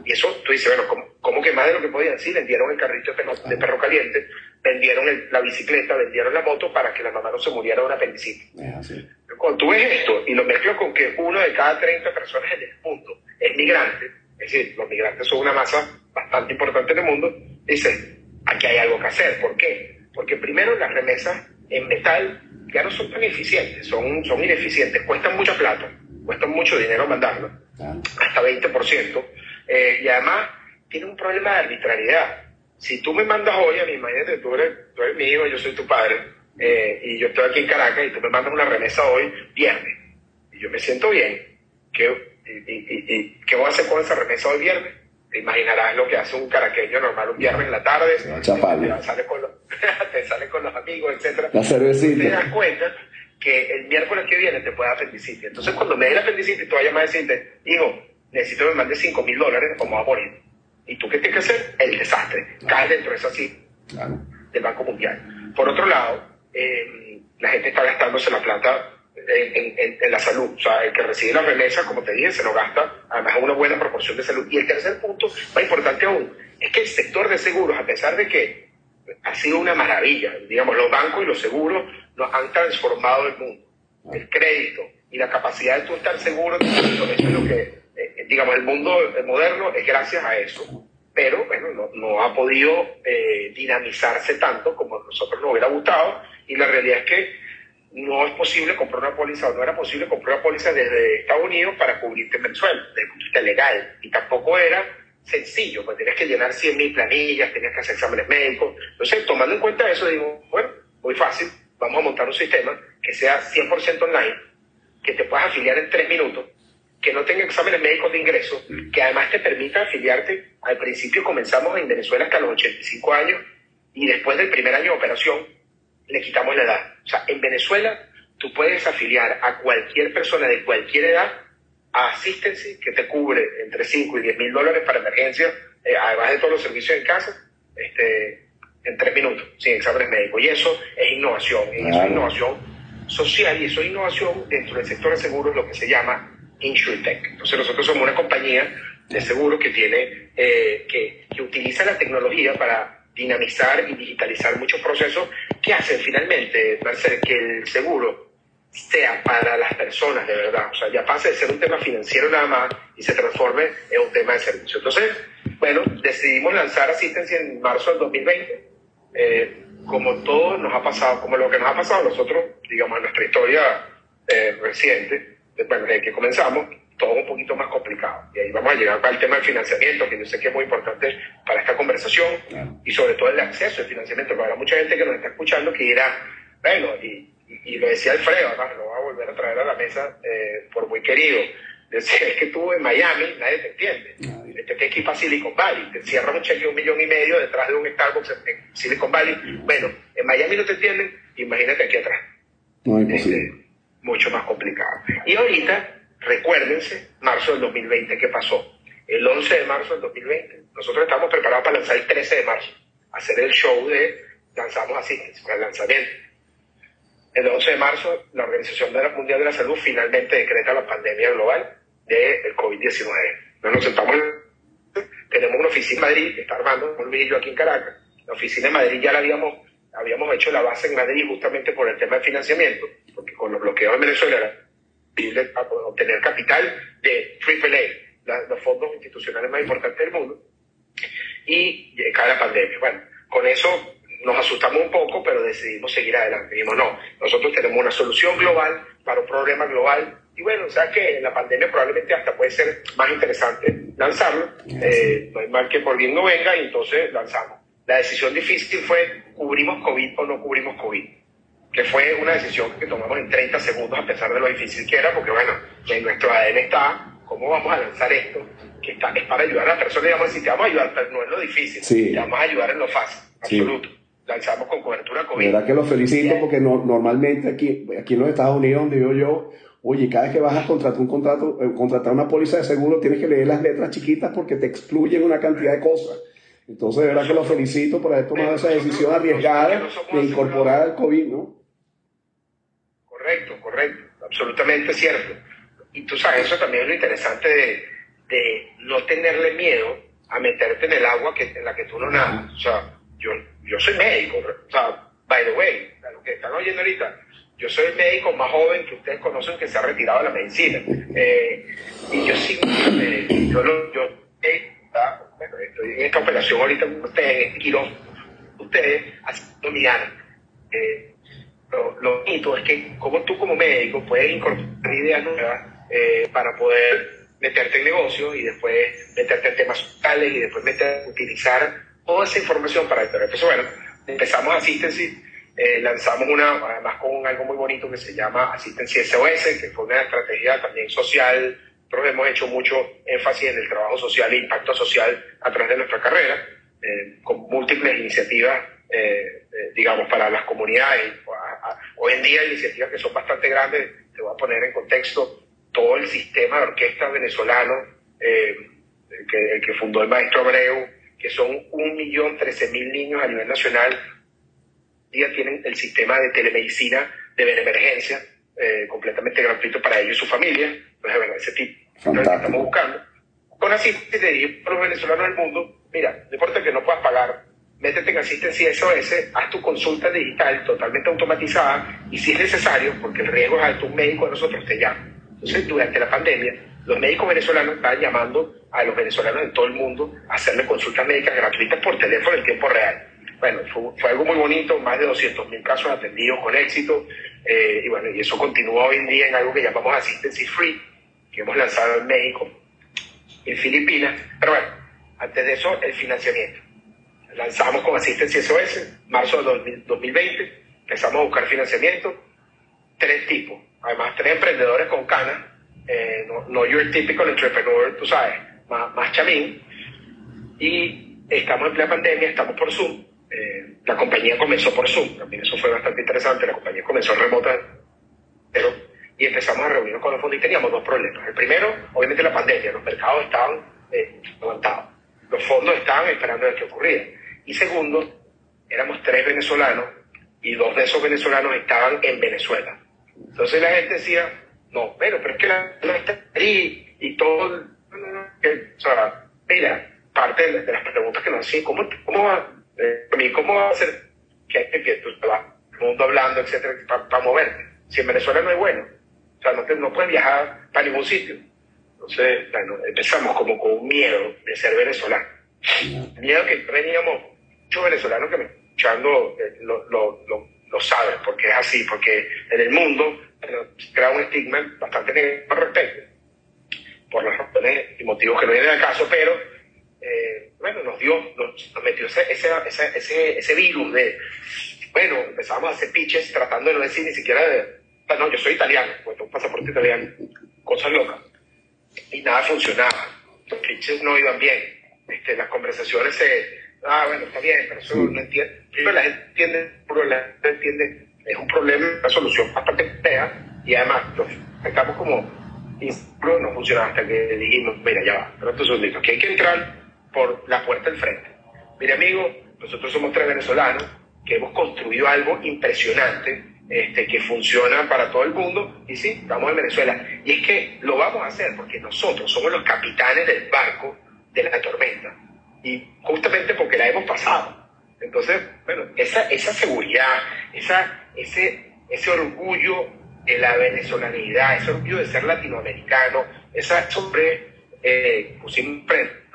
Y eso, tú dices, bueno, ¿cómo, que más de lo que podían? Sí, vendieron el carrito de perro, caliente, vendieron la bicicleta, vendieron la moto para que la mamá no se muriera de una apendicitis. Cuando tú ves esto y lo mezclas con que uno de cada 30 personas en el mundo es migrante, es decir, los migrantes son una masa bastante importante en el mundo, dices, aquí hay algo que hacer. ¿Por qué? Porque primero las remesas en metal ya no son tan eficientes, son, son ineficientes, cuestan mucha plata, cuestan mucho dinero mandarlo, hasta 20%, eh, y además tiene un problema de arbitrariedad. Si tú me mandas hoy, a mi imagínate, tú eres, tú eres mi hijo, yo soy tu padre, eh, y yo estoy aquí en Caracas y tú me mandas una remesa hoy, viernes, y yo me siento bien, ¿qué, y, y, ¿qué voy a hacer con esa remesa hoy viernes? Te imaginarás lo que hace un caraqueño normal un viernes en la tarde, te, sale con los, te sale con los amigos, etc.
La cervecita.
Te das cuenta que el miércoles que viene te puede dar apendicitis. Entonces, cuando me dé la apendicitis, tú vas a llamar a decirte, hijo, necesito que me mandes 5 mil dólares o me voy a morir. ¿Y tú qué tienes que hacer? El desastre. Caes dentro de esa así del Banco Mundial. Por otro lado, eh, la gente está gastándose la plata en, la salud. O sea, el que recibe la remesa, como te dije, se lo gasta además una buena proporción de salud. Y el tercer punto, más importante aún, es que el sector de seguros, a pesar de que ha sido una maravilla, digamos, los bancos y los seguros nos han transformado el mundo. El crédito y la capacidad de tú estar seguro, eso es lo que, eh, digamos, el mundo moderno es gracias a eso. Pero, bueno, no, ha podido eh, dinamizarse tanto como nosotros nos hubiera gustado. Y la realidad es que no es posible comprar una póliza o no era posible comprar una póliza desde Estados Unidos para cubrirte mensual, desde el punto de vista legal. Y tampoco era sencillo, pues tenías que llenar 100.000 planillas, tenías que hacer exámenes médicos. Entonces, tomando en cuenta eso, digo, bueno, muy fácil, vamos a montar un sistema que sea 100% online, que te puedas afiliar en tres minutos, que no tenga exámenes médicos de ingreso, que además te permita afiliarte. Al principio comenzamos en Venezuela hasta los 85 años y después del primer año de operación le quitamos la edad. O sea, en Venezuela tú puedes afiliar a cualquier persona de cualquier edad a Assistency, que te cubre entre 5 y 10 mil dólares para emergencia, eh, además de todos los servicios en casa, este, en tres minutos, sin exámenes médicos. Y eso es innovación, y eso es innovación social, y eso es innovación dentro del sector de seguros, lo que se llama InsurTech. Entonces nosotros somos una compañía de seguros que tiene, eh, que, que utiliza la tecnología para dinamizar y digitalizar muchos procesos que hacen finalmente, Marcel, que el seguro sea para las personas de verdad. O sea, ya pase de ser un tema financiero nada más y se transforme en un tema de servicio. Entonces, bueno, decidimos lanzar Asistencia en marzo del 2020. Eh, como todo nos ha pasado, como lo que nos ha pasado a nosotros, digamos, en nuestra historia eh, reciente, bueno, desde que comenzamos, todo un poquito más complicado. Y ahí vamos a llegar al tema del financiamiento, que yo sé que es muy importante para esta conversación, y sobre todo el acceso al financiamiento, porque habrá mucha gente que nos está escuchando que dirá, bueno, y, y, lo decía Alfredo, además lo voy a volver a traer a la mesa eh, por muy querido, decía, es que tú en Miami nadie te entiende. Te tienes que ir para Silicon Valley, te cierran un cheque de un millón y medio detrás de un Starbucks en Silicon Valley. Bueno, en Miami no te entienden, imagínate aquí atrás.
No, imposible.
Este, mucho más complicado. Y ahorita Recuérdense, marzo del 2020, ¿qué pasó? El 11 de marzo del 2020, nosotros estamos preparados para lanzar el 13 de marzo, hacer el show de lanzamos así, para el lanzamiento. El 11 de marzo, la Organización Mundial de la Salud finalmente decreta la pandemia global del COVID-19. Nos sentamos, tenemos una oficina en Madrid, que está armando, un yo aquí en Caracas. La oficina en Madrid ya la habíamos, habíamos hecho la base en Madrid justamente por el tema de financiamiento, porque con los bloqueos en Venezuela era obtener capital de AAA, los fondos institucionales más importantes del mundo, y cae la pandemia. Bueno, con eso nos asustamos un poco, pero decidimos seguir adelante. Dijimos, no, nosotros tenemos una solución global para un problema global. Y bueno, o sea que la pandemia probablemente hasta puede ser más interesante lanzarlo. Eh, no hay mal que por bien no venga y entonces lanzamos. La decisión difícil fue, ¿cubrimos COVID o no cubrimos COVID? Que fue una decisión que tomamos en 30 segundos a pesar de lo difícil que era, porque bueno, en nuestro ADN está, ¿cómo vamos a lanzar esto? Que está, es para ayudar a la persona y vamos a decir, te vamos a ayudar, pero no es lo difícil, te vamos a ayudar en lo fácil, absoluto. Lanzamos con cobertura COVID.
verdad que lo felicito porque no, normalmente aquí, aquí en los Estados Unidos, donde vivo yo, Oye, cada vez que vas a contratar un contrato, eh, contratar una póliza de seguro, tienes que leer las letras chiquitas porque te excluyen una cantidad de cosas. Entonces, de verdad que lo felicito por haber tomado esa decisión arriesgada de incorporar al COVID, ¿no?
Correcto, absolutamente cierto. Y tú sabes, eso también es lo interesante de, de no tenerle miedo a meterte en el agua que, en la que tú no nadas. O sea, yo, yo soy médico, o sea, by the way, lo que están oyendo ahorita, yo soy el médico más joven que ustedes conocen que se ha retirado de la medicina. Eh, y yo sí, eh, yo, yo eh, estoy en esta operación ahorita con ustedes, en ustedes haciendo mi lo, lo bonito es que como tú como médico puedes incorporar ideas nuevas para poder meterte en negocio y después meterte en temas sociales y después meter, utilizar toda esa información para esto. Entonces, bueno, empezamos Asistency eh, lanzamos una, además con algo muy bonito que se llama Asistencia SOS, que fue una estrategia también social. Nosotros hemos hecho mucho énfasis en el trabajo social e impacto social a través de nuestra carrera, eh, con múltiples iniciativas, eh, digamos, para las comunidades. Hoy en día iniciativas que son bastante grandes, te voy a poner en contexto todo el sistema de orquesta venezolano que, que fundó el maestro Abreu, que son 1.013.000 niños a nivel nacional día tienen el sistema de telemedicina de emergencia eh, completamente gratuito para ellos y su familia. Entonces, bueno, ese tipo que estamos buscando. Con asistencia de los venezolanos del mundo, mira, no importa que no puedas pagar, métete en asistencia SOS, haz tu consulta digital totalmente automatizada y si es necesario, porque el riesgo es alto, un médico de nosotros te llama. Entonces, durante la pandemia, los médicos venezolanos estaban llamando a los venezolanos de todo el mundo a hacerle consultas médicas gratuitas por teléfono en tiempo real bueno, fue, algo muy bonito, más de 200.000 casos atendidos con éxito, eh, y bueno, y eso continúa hoy en día en algo que llamamos Asistency Free, que hemos lanzado en México, en Filipinas, pero bueno, antes de eso, el financiamiento. Lanzamos con Asistency SOS, marzo de 2020, empezamos a buscar financiamiento, tres tipos, además tres emprendedores con cana, eh, no, your typical entrepreneur, tú sabes, más, más chamín, y estamos en plena pandemia, estamos por Zoom, eh, la compañía comenzó por Zoom, también eso fue bastante interesante, la compañía comenzó remota, pero, y empezamos a reunirnos con los fondos y teníamos dos problemas. El primero, obviamente la pandemia, los mercados estaban eh, los fondos estaban esperando a ver qué ocurría. Y segundo, éramos tres venezolanos y dos de esos venezolanos estaban en Venezuela. Entonces la gente decía, no, pero, pero es que la, la está ahí y todo, que, o sea, mira, parte de, las preguntas que nos hacían, ¿cómo, cómo va? Eh, a mí, ¿cómo va a ser que, que tú te vas el mundo hablando, etcétera, para moverte? Si en Venezuela no es bueno, o sea, no, te, no puedes viajar para ningún sitio. Entonces, bueno, empezamos como con un miedo de ser venezolano. Miedo que veníamos, muchos venezolanos que me escuchando eh, lo, lo, lo, lo, saben, porque es así, porque en el mundo se crea un estigma bastante negativo al respecto, por las razones y motivos que no vienen al caso, pero eh, bueno, nos dio, nos, metió ese, ese, ese, virus de, bueno, empezamos a hacer pitches tratando de no decir ni siquiera de, no, yo soy italiano, pues un pasaporte italiano, cosas locas. Y nada funcionaba. Los pitches no iban bien. Este, las conversaciones se, ah, bueno, está bien, pero eso no entiende. Pero la gente entiende, la gente entiende, es un problema, una solución bastante fea, y además estamos como, no funcionaba hasta que dijimos, mira, ya va, pero esto es un que hay que entrar por la puerta del frente. Mire amigo, nosotros somos tres venezolanos que hemos construido algo impresionante, este, que funciona para todo el mundo, y sí, estamos en Venezuela. Y es que lo vamos a hacer porque nosotros somos los capitanes del barco de la tormenta, y justamente porque la hemos pasado. Entonces, bueno, esa, esa seguridad, esa, ese, ese orgullo de la venezolanidad, ese orgullo de ser latinoamericano, esa sobre eh, pusimos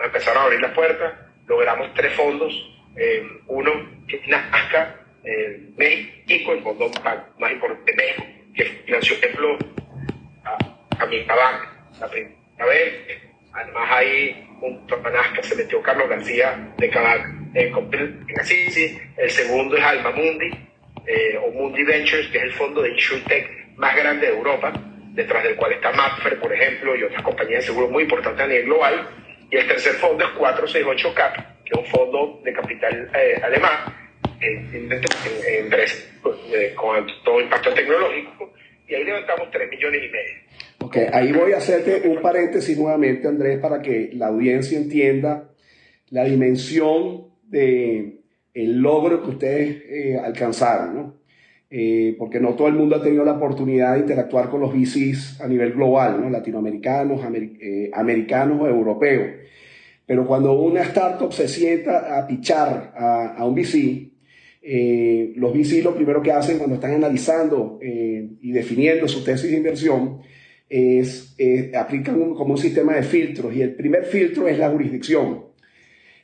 empezaron a abrir las puertas, logramos tres fondos, eh, uno que Nazca, eh, México, el fondo más importante de México, que financió, por ejemplo, a, a mi la primera vez. Además hay un torneo que se metió Carlos García de Cabac en, en Assisi. El segundo es Alma Mundi, eh, o Mundi Ventures, que es el fondo de InsurTech más grande de Europa, detrás del cual está Mapfer, por ejemplo, y otras compañías de seguro muy importantes a nivel global. Y el tercer fondo es 468 Cap, que es un fondo de capital eh, alemán, en, en, eh, con todo impacto tecnológico, y ahí levantamos 3 millones y medio.
Ok, ahí voy a hacerte un paréntesis nuevamente, Andrés, para que la audiencia entienda la dimensión de el logro que ustedes eh, alcanzaron, ¿no? Eh, porque no todo el mundo ha tenido la oportunidad de interactuar con los VCs a nivel global, ¿no? latinoamericanos, eh, americanos o europeos. Pero cuando una startup se sienta a pichar a, a un VC, los VC lo primero que hacen cuando están analizando y definiendo su tesis de inversión es, aplican como un sistema de filtros y el primer filtro es la jurisdicción.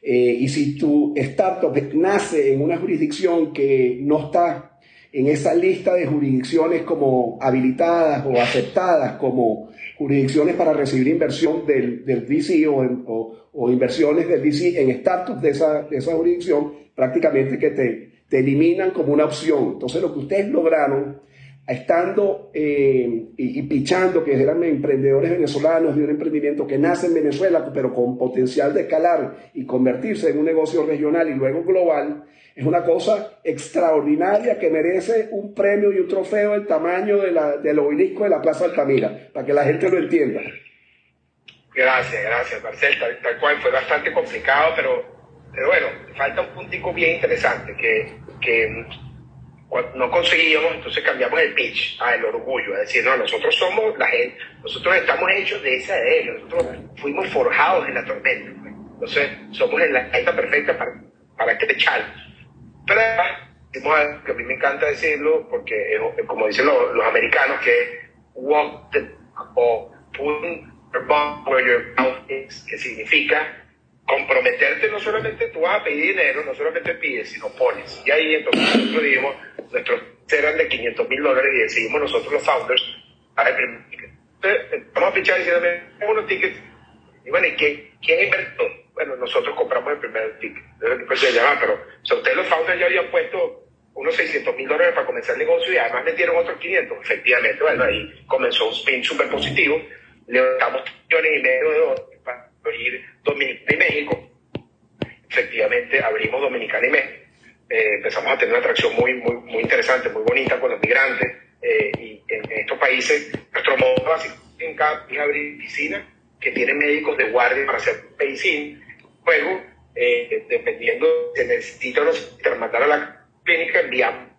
Eh, y si tu startup nace en una jurisdicción que no está en esa lista de jurisdicciones como habilitadas o aceptadas como jurisdicciones para recibir inversión del, del VC o, o, inversiones del VC en startups de esa, de esa jurisdicción, prácticamente que te, te eliminan como una opción. Entonces lo que ustedes lograron estando eh, y, pichando que eran emprendedores venezolanos de un emprendimiento que nace en Venezuela, pero con potencial de escalar y convertirse en un negocio regional y luego global, es una cosa extraordinaria que merece un premio y un trofeo del tamaño de la, del obelisco de la Plaza Altamira, para que la gente lo entienda.
Gracias, gracias, Marcel. Tal, cual fue bastante complicado, pero, pero bueno, falta un puntico bien interesante, que, que no conseguíamos, entonces cambiamos el pitch al orgullo, a decir, no, nosotros somos la gente, nosotros estamos hechos de esa de ellos, nosotros fuimos forjados en la tormenta. Pues. Entonces, somos en la isla perfecta para, para este challenge. Pero además, que a mí me encanta decirlo, porque como dicen los, los americanos, que walk the, o put your where your mouth is, que significa comprometerte no solamente tú vas a pedir dinero, no solamente pides, sino pones. Y ahí entonces nosotros dijimos, nuestros eran de 500 mil dólares y decidimos nosotros los founders a el primer ticket. Entonces, vamos a pichar diciéndome unos tickets. Y bueno, ¿y quién, quién invirtió? Bueno, nosotros compramos el primer ticket. Después se llama, pero o sea, ustedes los founders ya habían puesto unos 600 mil dólares para comenzar el negocio y además metieron otros 500. Efectivamente, bueno, ahí comenzó un spin súper positivo. Levantamos millones y medio de dólares abrir Dominicana y México. Efectivamente, abrimos Dominicana y México eh, empezamos a tener una atracción muy, muy, muy interesante, muy bonita con los migrantes. Eh, y en, estos países, nuestro modo básico en cada es abrir piscina que tienen médicos de guardia para hacer medicina. Luego, eh, dependiendo si necesita o mandar a la clínica, enviamos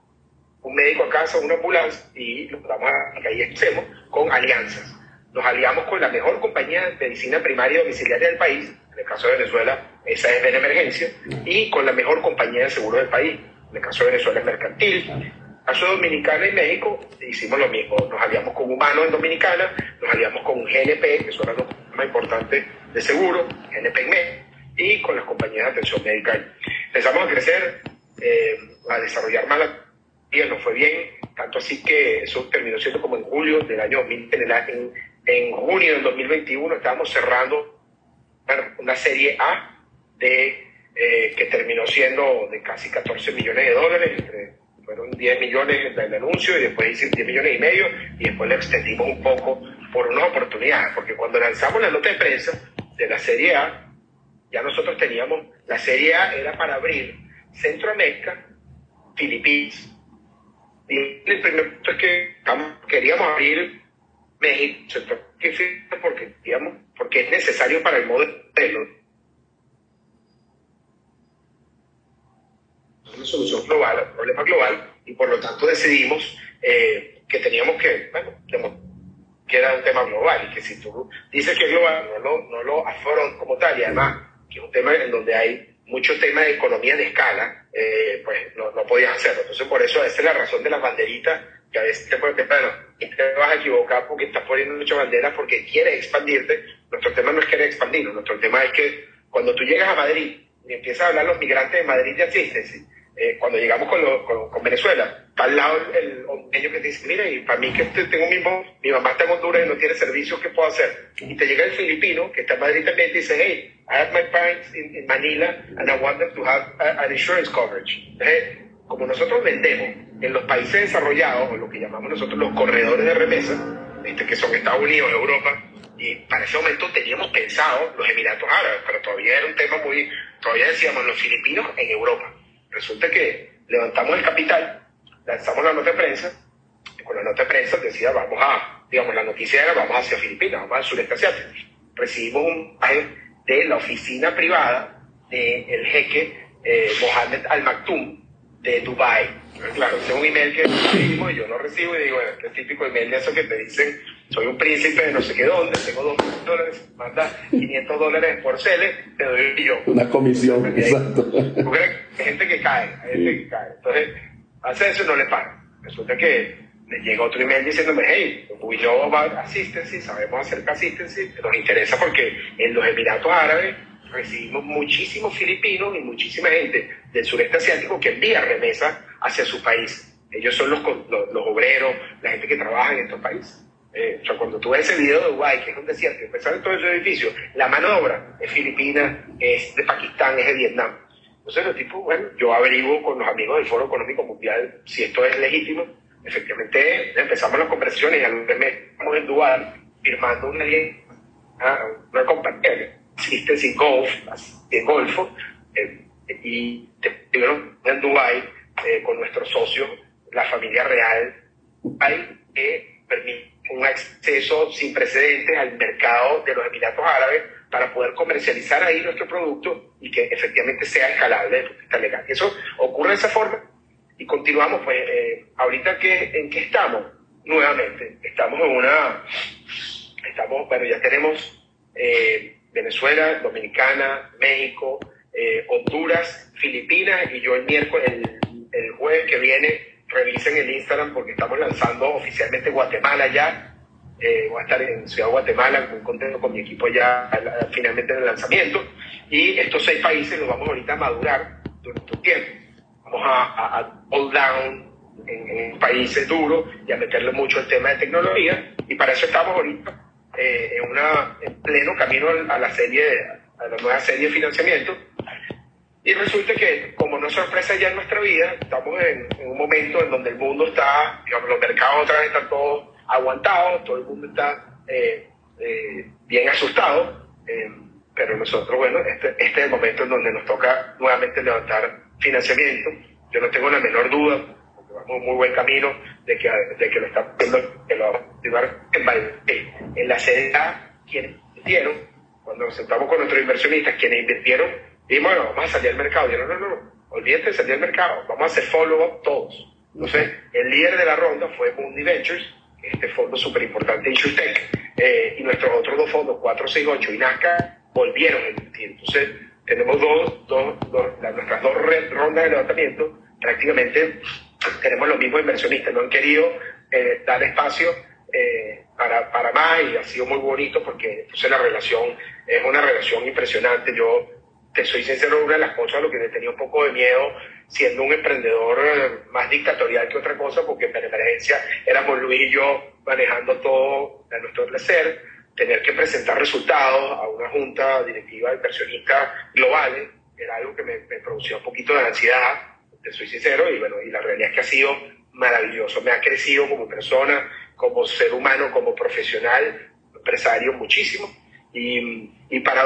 un médico a casa, una ambulancia y lo damos a ahí hacemos con alianzas. Nos aliamos con la mejor compañía de medicina primaria domiciliaria del país, en el caso de Venezuela, esa es de emergencia, y con la mejor compañía de seguro del país. En el caso de Venezuela es Mercantil. En el caso de Dominicana y México hicimos lo mismo. Nos aliamos con Humanos en Dominicana, nos aliamos con GNP, que son las más importantes de seguro, GNP en México, y con las compañías de atención médica. Empezamos a crecer, eh, a desarrollar más la nos fue bien, tanto así que eso terminó siendo como en julio del año 2000, en, en junio del 2021 estábamos cerrando una serie A de, eh, que terminó siendo de casi 14 millones de dólares, entre, fueron 10 millones del anuncio y después hice 10 millones y medio y después le extendimos un poco por una oportunidad, porque cuando lanzamos la nota de prensa de la Serie A, ya nosotros teníamos, la Serie A era para abrir Centroamérica, Filipinas, y el primer punto es que queríamos abrir México, porque, digamos, porque es necesario para el modelo una solución global al problema global y por lo tanto decidimos eh, que teníamos que, bueno, que era un tema global y que si tú dices que es global, no lo, no lo afrontas como tal y además que es un tema en donde hay mucho tema de economía de escala, eh, pues no, no podías hacerlo. Entonces por eso esa es la razón de las banderitas que a veces te puede pensar, bueno, te vas a equivocar porque estás poniendo muchas banderas porque quieres expandirte. Nuestro tema no es querer expandirnos, nuestro tema es que cuando tú llegas a Madrid y empiezas a hablar los migrantes de Madrid de Assistance, eh, cuando llegamos con, con, Venezuela, está al lado el hondureño que te dice, mira, y para mí que tengo mismo, mi mamá está en Honduras y no tiene servicio, ¿qué puedo hacer? Y te llega el filipino, que está en Madrid también, y te dice, hey, I have my parents in, Manila and I want them to have an insurance coverage. Entonces, como nosotros vendemos en los países desarrollados, o lo que llamamos nosotros los corredores de remesa, este, que son Estados Unidos, Europa, y para ese momento teníamos pensado los Emiratos Árabes, pero todavía era un tema muy, todavía decíamos los filipinos en Europa. Resulta que levantamos el capital, lanzamos la nota de prensa, y con la nota de prensa decía, vamos a, digamos, la noticia era, vamos hacia Filipinas, vamos al sureste asiático. Recibimos un de la oficina privada del jeque eh, Mohamed Al Maktoum de Dubai. Claro, ese es un email que recibimos y yo no recibo y digo, bueno, este típico email de eso que te dicen, soy un príncipe de no sé qué dónde, tengo dos dólares, manda 500 dólares por cele, te doy yo.
Una comisión, exacto.
Hay gente que cae, hay gente que cae. Entonces, hace eso y no le paga. Resulta que le llega otro email diciéndome, hey, we know about assistance, sabemos hacer assistance, nos interesa porque en los Emiratos Árabes recibimos muchísimos filipinos y muchísima gente del sureste asiático que envía remesas hacia su país. Ellos son los, los, obreros, la gente que trabaja en estos países. Eh, o sea, cuando tú ves ese video de Dubái, que es un desierto, y en todo ese edificio, la mano de obra es filipina, es de Pakistán, es de Vietnam. Entonces, los tipos, bueno, yo averiguo con los amigos del Foro Económico Mundial si esto es legítimo. Efectivamente, empezamos las conversaciones y al mes estamos en Dubái firmando una ah, una compañía sin golf, en Golfo, eh, y en Dubái eh, con nuestro socio, la familia real, hay que permite un acceso sin precedentes al mercado de los Emiratos Árabes para poder comercializar ahí nuestro producto y que efectivamente sea escalable desde legal. Eso ocurre de esa forma y continuamos, pues, eh, ahorita que, en qué estamos, nuevamente, estamos en una, estamos, bueno, ya tenemos eh, Venezuela, Dominicana, México, eh, Honduras, Filipinas y yo el miércoles, el, el jueves que viene, revisen el Instagram porque estamos lanzando oficialmente Guatemala ya. Eh, voy a estar en Ciudad Guatemala, muy contento con mi equipo ya finalmente en el lanzamiento. Y estos seis países los vamos ahorita a madurar durante un tiempo. Vamos a, a, hold down en, países duros y a meterle mucho el tema de tecnología. Y para eso estamos ahorita eh, en, una, en pleno camino a la serie, a la nueva serie de financiamiento y resulta que, como no es sorpresa ya en nuestra vida, estamos en, un momento en donde el mundo está, digamos, los mercados otra vez están todos aguantados, todo el mundo está eh, eh, bien asustado, eh, pero nosotros, bueno, este, este, es el momento en donde nos toca nuevamente levantar financiamiento. Yo no tengo la menor duda, en muy buen camino, de que, de que lo estamos viendo, que lo vamos a continuar en, en la sede quienes invirtieron, cuando nos sentamos con nuestros inversionistas, quienes invirtieron y bueno, vamos a salir al mercado. Yo no, no, no, olvídate de salir al mercado, vamos a hacer follow-up todos. Entonces, el líder de la ronda fue Mundi Ventures, este fondo súper importante, InsurTech, eh, y nuestros otros dos fondos, 468 y Nazca, volvieron a invertir. Entonces, tenemos dos, dos, dos nuestras dos rondas de levantamiento, prácticamente tenemos los mismos inversionistas, no han querido eh, dar espacio eh, para, para más y ha sido muy bonito porque entonces la relación es una relación impresionante. Yo te soy sincero, una de las cosas a lo que le tenía un poco de miedo, siendo un emprendedor eh, más dictatorial que otra cosa, porque en emergencia éramos Luis y yo manejando todo a nuestro placer, tener que presentar resultados a una junta directiva de inversionistas globales, era algo que me, producía un poquito de ansiedad, soy sincero, y bueno, y la realidad es que ha sido maravilloso, me ha crecido como persona, como ser humano, como profesional, empresario muchísimo, y, y para,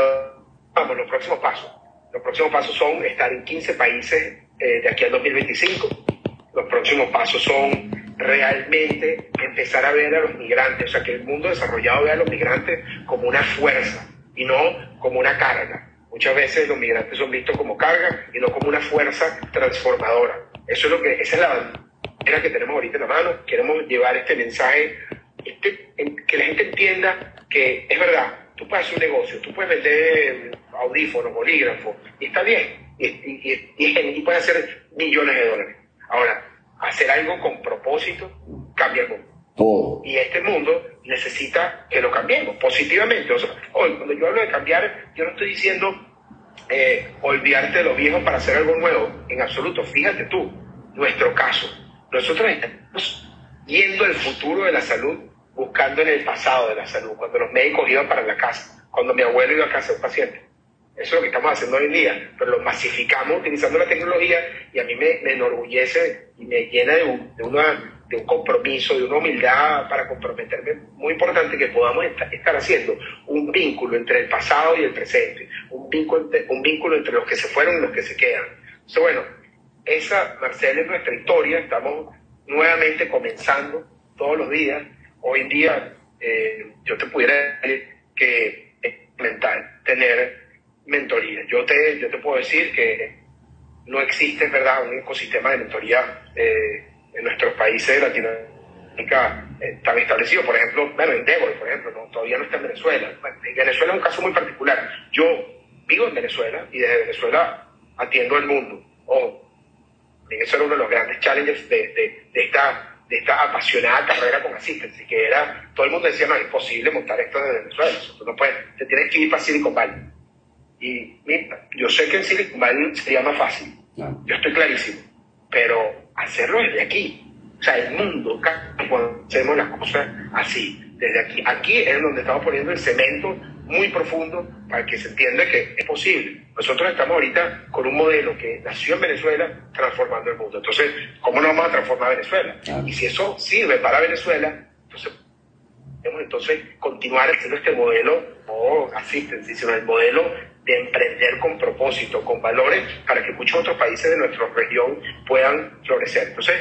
vamos, los próximos pasos los próximos pasos son estar en 15 países eh, de aquí al 2025. Los próximos pasos son realmente empezar a ver a los migrantes, o sea, que el mundo desarrollado vea a los migrantes como una fuerza y no como una carga. Muchas veces los migrantes son vistos como carga y no como una fuerza transformadora. Eso es lo que, esa es la que tenemos ahorita en la mano. Queremos llevar este mensaje, este, que la gente entienda que es verdad, tú puedes hacer un negocio, tú puedes vender audífonos, bolígrafos, y está bien, y, y, y, puede hacer millones de dólares. Ahora, hacer algo con propósito cambia el mundo. Y este mundo necesita que lo cambiemos positivamente. Hoy, cuando yo hablo de cambiar, yo no estoy diciendo eh, olvidarte de lo viejo para hacer algo nuevo. En absoluto, fíjate tú, nuestro caso. Nosotros estamos viendo el futuro de la salud buscando en el pasado de la salud, cuando los médicos iban para la casa, cuando mi abuelo iba a casa de un paciente. Eso es lo que estamos haciendo hoy en día, pero lo masificamos utilizando la tecnología y a mí me, enorgullece y me llena de un, de, una, de un compromiso, de una humildad para comprometerme muy importante que podamos estar haciendo un vínculo entre el pasado y el presente, un vínculo, entre los que se fueron y los que se quedan. Entonces, bueno, esa, Marcela, es nuestra historia, estamos nuevamente comenzando todos los días. Hoy en día, eh, yo te pudiera decir que es mental tener mentoría. Yo te, yo te puedo decir que no existe, ¿verdad?, un ecosistema de mentoría eh, en nuestros países de Latinoamérica eh, tan establecido. Por ejemplo, bueno, en Débora, por ejemplo, todavía no está en Venezuela. en Venezuela es un caso muy particular. Yo vivo en Venezuela y desde Venezuela atiendo al mundo. O eso era uno de los grandes challenges de, de, de esta de esta apasionada carrera con Assistance, que era, todo el mundo decía, no, es imposible montar esto desde Venezuela, tú no puedes, te tienes que ir para Silicon Valley. Y mira, yo sé que en Silicon Valley sería más fácil, yo estoy clarísimo, pero hacerlo desde aquí, o sea, el mundo, cuando hacemos las cosas así, desde aquí, aquí es donde estamos poniendo el cemento muy profundo para que se entienda que es posible. Nosotros estamos ahorita con un modelo que nació en Venezuela transformando el mundo. Entonces, ¿cómo no vamos a transformar Venezuela? Y si eso sirve para Venezuela, entonces podemos entonces continuar haciendo este modelo, no asistencia, sino el modelo de emprender con propósito, con valores, para que muchos otros países de nuestra región puedan florecer. Entonces,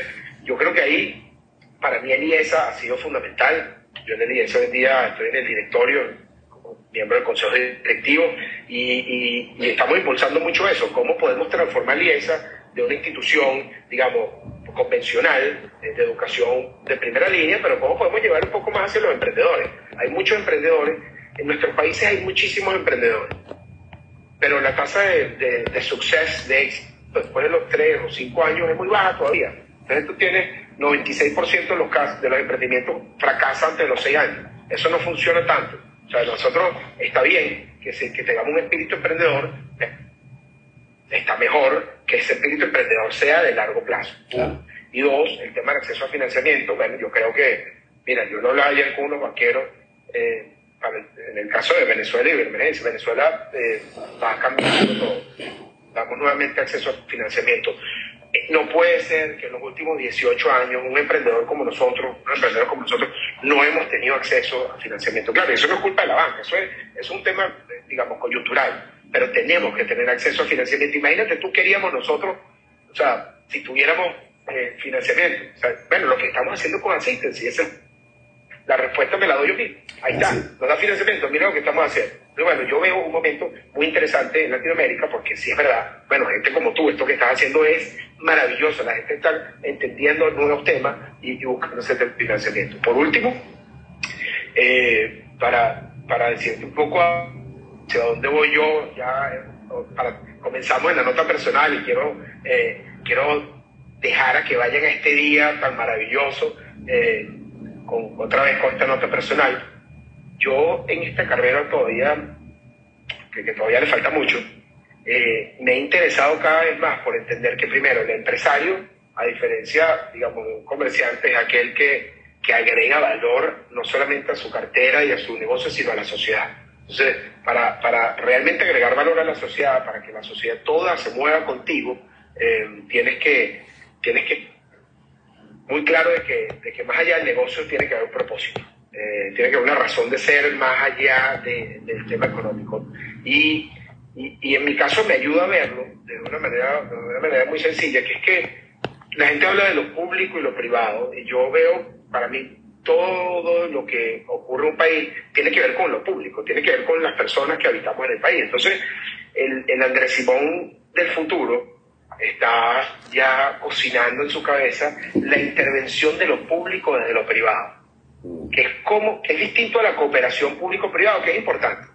yo creo que ahí, para mí, el IESA ha sido fundamental. Yo en el IESA hoy en día estoy en el directorio, como miembro del consejo directivo, y, y, estamos impulsando mucho eso, cómo podemos transformar el IESA de una institución, digamos, convencional de educación de primera línea, pero cómo podemos llevar un poco más hacia los emprendedores. Hay muchos emprendedores, en nuestros países hay muchísimos emprendedores pero la tasa de, de, de suceso, de éxito, después de los tres o cinco años es muy baja todavía. Entonces tú tienes 96% de los, casos, de los emprendimientos fracasan antes de los seis años. Eso no funciona tanto. O sea, nosotros está bien que, se, que tengamos un espíritu emprendedor, está mejor que ese espíritu emprendedor sea de largo plazo. Y dos, el tema del acceso a financiamiento. Bueno, yo creo que, mira, yo no hablaba ayer con unos banqueros. Eh, en el caso de Venezuela y Emergencia, Venezuela eh, va cambiando. Damos nuevamente acceso a financiamiento. Eh, no puede ser que en los últimos 18 años un emprendedor como nosotros, un emprendedor como nosotros, no hemos tenido acceso a financiamiento. Claro, eso no es culpa de la banca, eso es, es un tema, digamos, coyuntural, pero tenemos que tener acceso a financiamiento. Imagínate, tú queríamos nosotros, o sea, si tuviéramos eh, financiamiento, o sea, bueno, lo que estamos haciendo con Assistance, y ese la respuesta me la doy yo mismo. Ahí está, nos da financiamiento, mira lo que estamos haciendo. Pero bueno, yo veo un momento muy interesante en Latinoamérica porque sí es verdad, bueno, gente como tú, esto que estás haciendo es maravilloso, la gente está entendiendo nuevos temas y, buscando ese financiamiento. Por último, eh, para, para decirte un poco hacia dónde voy yo, ya para, comenzamos en la nota personal y quiero, eh, quiero dejar a que vayan a este día tan maravilloso. Eh, otra vez con esta nota personal, yo en esta carrera todavía, que, todavía le falta mucho, eh, me he interesado cada vez más por entender que primero el empresario, a diferencia, digamos, de un comerciante, es aquel que, que agrega valor no solamente a su cartera y a su negocio, sino a la sociedad. Entonces, para, para realmente agregar valor a la sociedad, para que la sociedad toda se mueva contigo, eh, tienes, que, tienes que muy claro de que, de que más allá del negocio tiene que haber un propósito. Eh, tiene que haber una razón de ser más allá del tema económico. Y, y, en mi caso me ayuda a verlo de una, manera, de una manera muy sencilla, que es que la gente habla de lo público y lo privado, y yo veo, para mí, todo lo que ocurre en un país tiene que ver con lo público, tiene que ver con las personas que habitamos en el país. Entonces, el, el Andrés Simón del futuro está ya cocinando en su cabeza la intervención de lo público desde lo privado, que es, como, que es distinto a la cooperación público-privado, que es importante.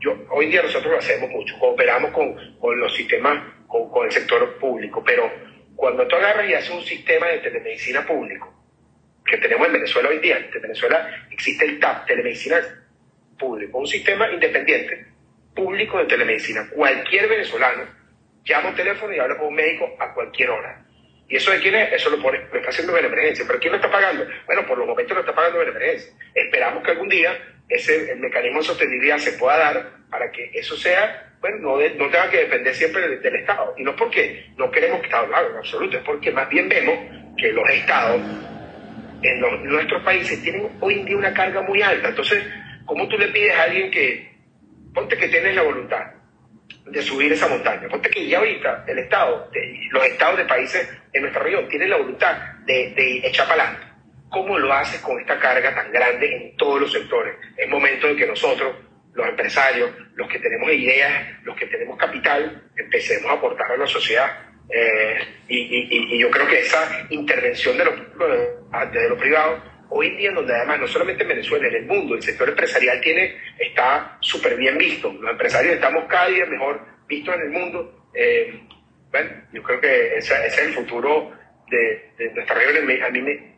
yo, hoy día nosotros lo hacemos mucho, cooperamos con, con los sistemas, con, con, el sector público, pero cuando tú agarras y haces un sistema de telemedicina público, que tenemos en Venezuela hoy día, en Venezuela existe el TAP, telemedicina público, un sistema independiente público de telemedicina. Cualquier venezolano llama un teléfono y habla con un médico a cualquier hora. ¿Y eso de quién es? Eso lo, pone, lo está haciendo emergencia. ¿Pero quién lo está pagando? Bueno, por los momentos lo está pagando emergencia. Esperamos que algún día ese mecanismo de sostenibilidad se pueda dar para que eso sea, bueno, no, no tenga que depender siempre del, Estado. Y no porque no queremos que Estado lo en absoluto, es porque más bien vemos que los Estados en, nuestros países tienen hoy en día una carga muy alta. Entonces, ¿cómo tú le pides a alguien que, ponte que tienes la voluntad, de subir esa montaña. Ponte que ya ahorita el Estado, los estados de países en nuestra región tienen la voluntad de, de echar para adelante. ¿Cómo lo haces con esta carga tan grande en todos los sectores? Es momento de que nosotros, los empresarios, los que tenemos ideas, los que tenemos capital, empecemos a aportar a la sociedad. Eh, y, y, yo creo que esa intervención de lo, de lo privado hoy en día, donde además no solamente en Venezuela, en el mundo, el sector empresarial tiene, está súper bien visto. Los empresarios estamos cada día mejor vistos en el mundo. Eh, bueno, yo creo que ese, es el futuro de, nuestra región. A mí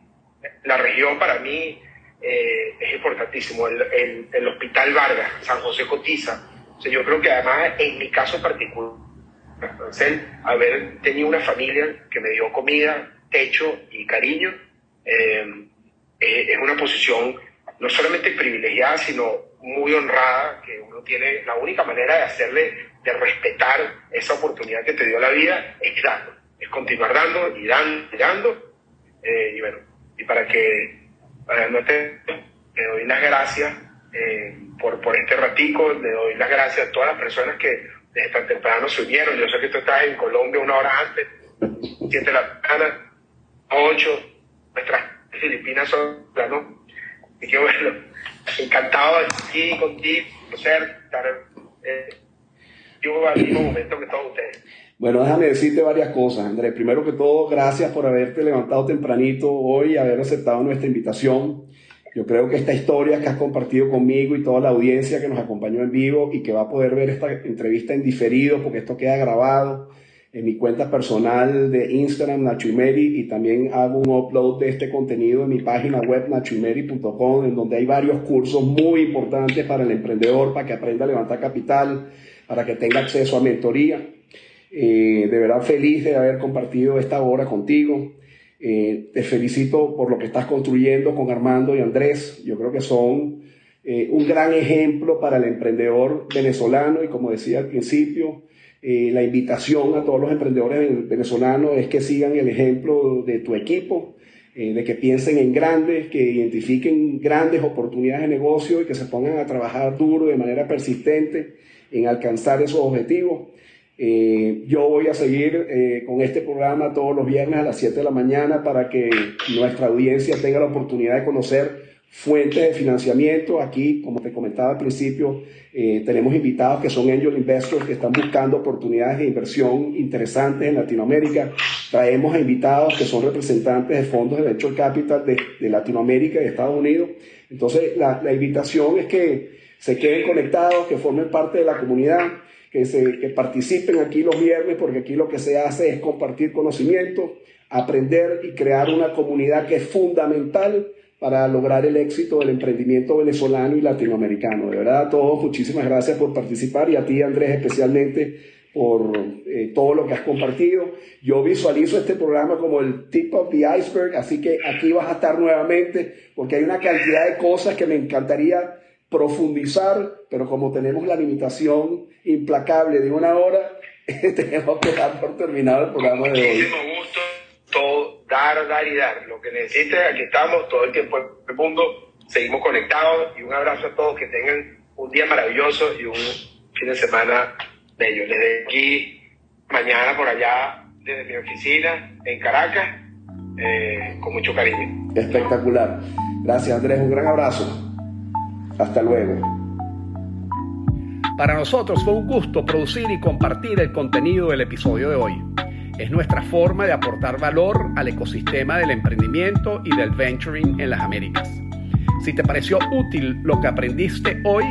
la región para mí eh, es importantísimo. El, el, Hospital Vargas, San José Cotiza. O sea, yo creo que además, en mi caso particular, haber tenido una familia que me dio comida, techo y cariño, eh, es una posición no solamente privilegiada, sino muy honrada, que uno tiene, la única manera de hacerle, de respetar esa oportunidad que te dio la vida, es dando, es continuar dando y dando y dando. Eh, y bueno, y para que, para no te, le doy las gracias eh, por, por este ratico, le doy las gracias a todas las personas que desde tan temprano se unieron. Yo sé que tú estás en Colombia una hora antes, siete de la mañana, ocho, nuestras Filipinas son, ¿no? Y que bueno, encantado de estar aquí contigo, ser, estar eh, yo al mismo momento que todos ustedes.
Bueno, déjame decirte varias cosas, Andrés. Primero que todo, gracias por haberte levantado tempranito hoy y haber aceptado nuestra invitación. Yo creo que esta historia que has compartido conmigo y toda la audiencia que nos acompañó en vivo y que va a poder ver esta entrevista en diferido porque esto queda grabado, en mi cuenta personal de Instagram, Nacho y también hago un upload de este contenido en mi página web, nachoimeri.com, en donde hay varios cursos muy importantes para el emprendedor, para que aprenda a levantar capital, para que tenga acceso a mentoría. Eh, de verdad feliz de haber compartido esta hora contigo. Eh, te felicito por lo que estás construyendo con Armando y Andrés. Yo creo que son eh, un gran ejemplo para el emprendedor venezolano y como decía al principio, eh, la invitación a todos los emprendedores venezolanos es que sigan el ejemplo de tu equipo, eh, de que piensen en grandes, que identifiquen grandes oportunidades de negocio y que se pongan a trabajar duro de manera persistente en alcanzar esos objetivos. Eh, yo voy a seguir con este programa todos los viernes a las 7 de la mañana para que nuestra audiencia tenga la oportunidad de conocer fuentes de financiamiento. Aquí, como te comentaba al principio, eh, tenemos invitados que son angel investors que están buscando oportunidades de inversión interesantes en Latinoamérica. Traemos a invitados que son representantes de fondos de venture capital de, de Latinoamérica y Estados Unidos. Entonces, la, la, invitación es que se queden conectados, que formen parte de la comunidad, que, se, que participen aquí los viernes, porque aquí lo que se hace es compartir conocimiento, aprender y crear una comunidad que es fundamental para lograr el éxito del emprendimiento venezolano y latinoamericano. De verdad, a todos, muchísimas gracias por participar y a ti, Andrés, especialmente por eh, todo lo que has compartido. Yo visualizo este programa como el tip of the iceberg, así que aquí vas a estar nuevamente porque hay una cantidad de cosas que me encantaría profundizar, pero como tenemos la limitación implacable de una hora, tenemos que dar por terminado el programa de hoy.
gusto, todo dar, dar y dar. Lo que necesites, aquí estamos todo el tiempo en el mundo, seguimos conectados y un abrazo a todos, que tengan un día maravilloso y un fin de semana bello. Desde aquí, mañana por allá, desde mi oficina en Caracas, eh, con mucho cariño.
Espectacular. Gracias Andrés, un gran abrazo. Hasta luego.
Para nosotros fue un gusto producir y compartir el contenido del episodio de hoy. Es nuestra forma de aportar valor al ecosistema del emprendimiento y del venturing en las Américas. Si te pareció útil lo que aprendiste hoy,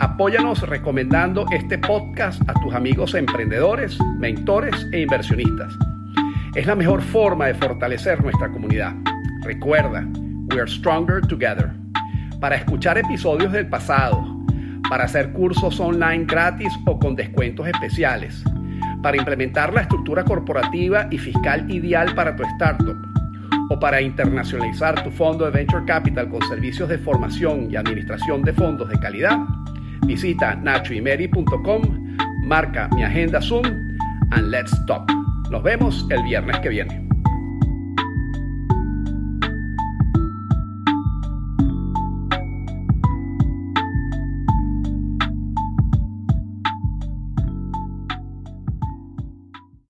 apóyanos recomendando este podcast a tus amigos emprendedores, mentores e inversionistas. Es la mejor forma de fortalecer nuestra comunidad. Recuerda, we are stronger together. Para escuchar episodios del pasado, para hacer cursos online gratis o con descuentos especiales, para implementar la estructura corporativa y fiscal ideal para tu startup, o para internacionalizar tu fondo de Venture Capital con servicios de formación y administración de fondos de calidad, visita nachoymeri.com, marca mi agenda Zoom and let's talk. Nos vemos el viernes que viene.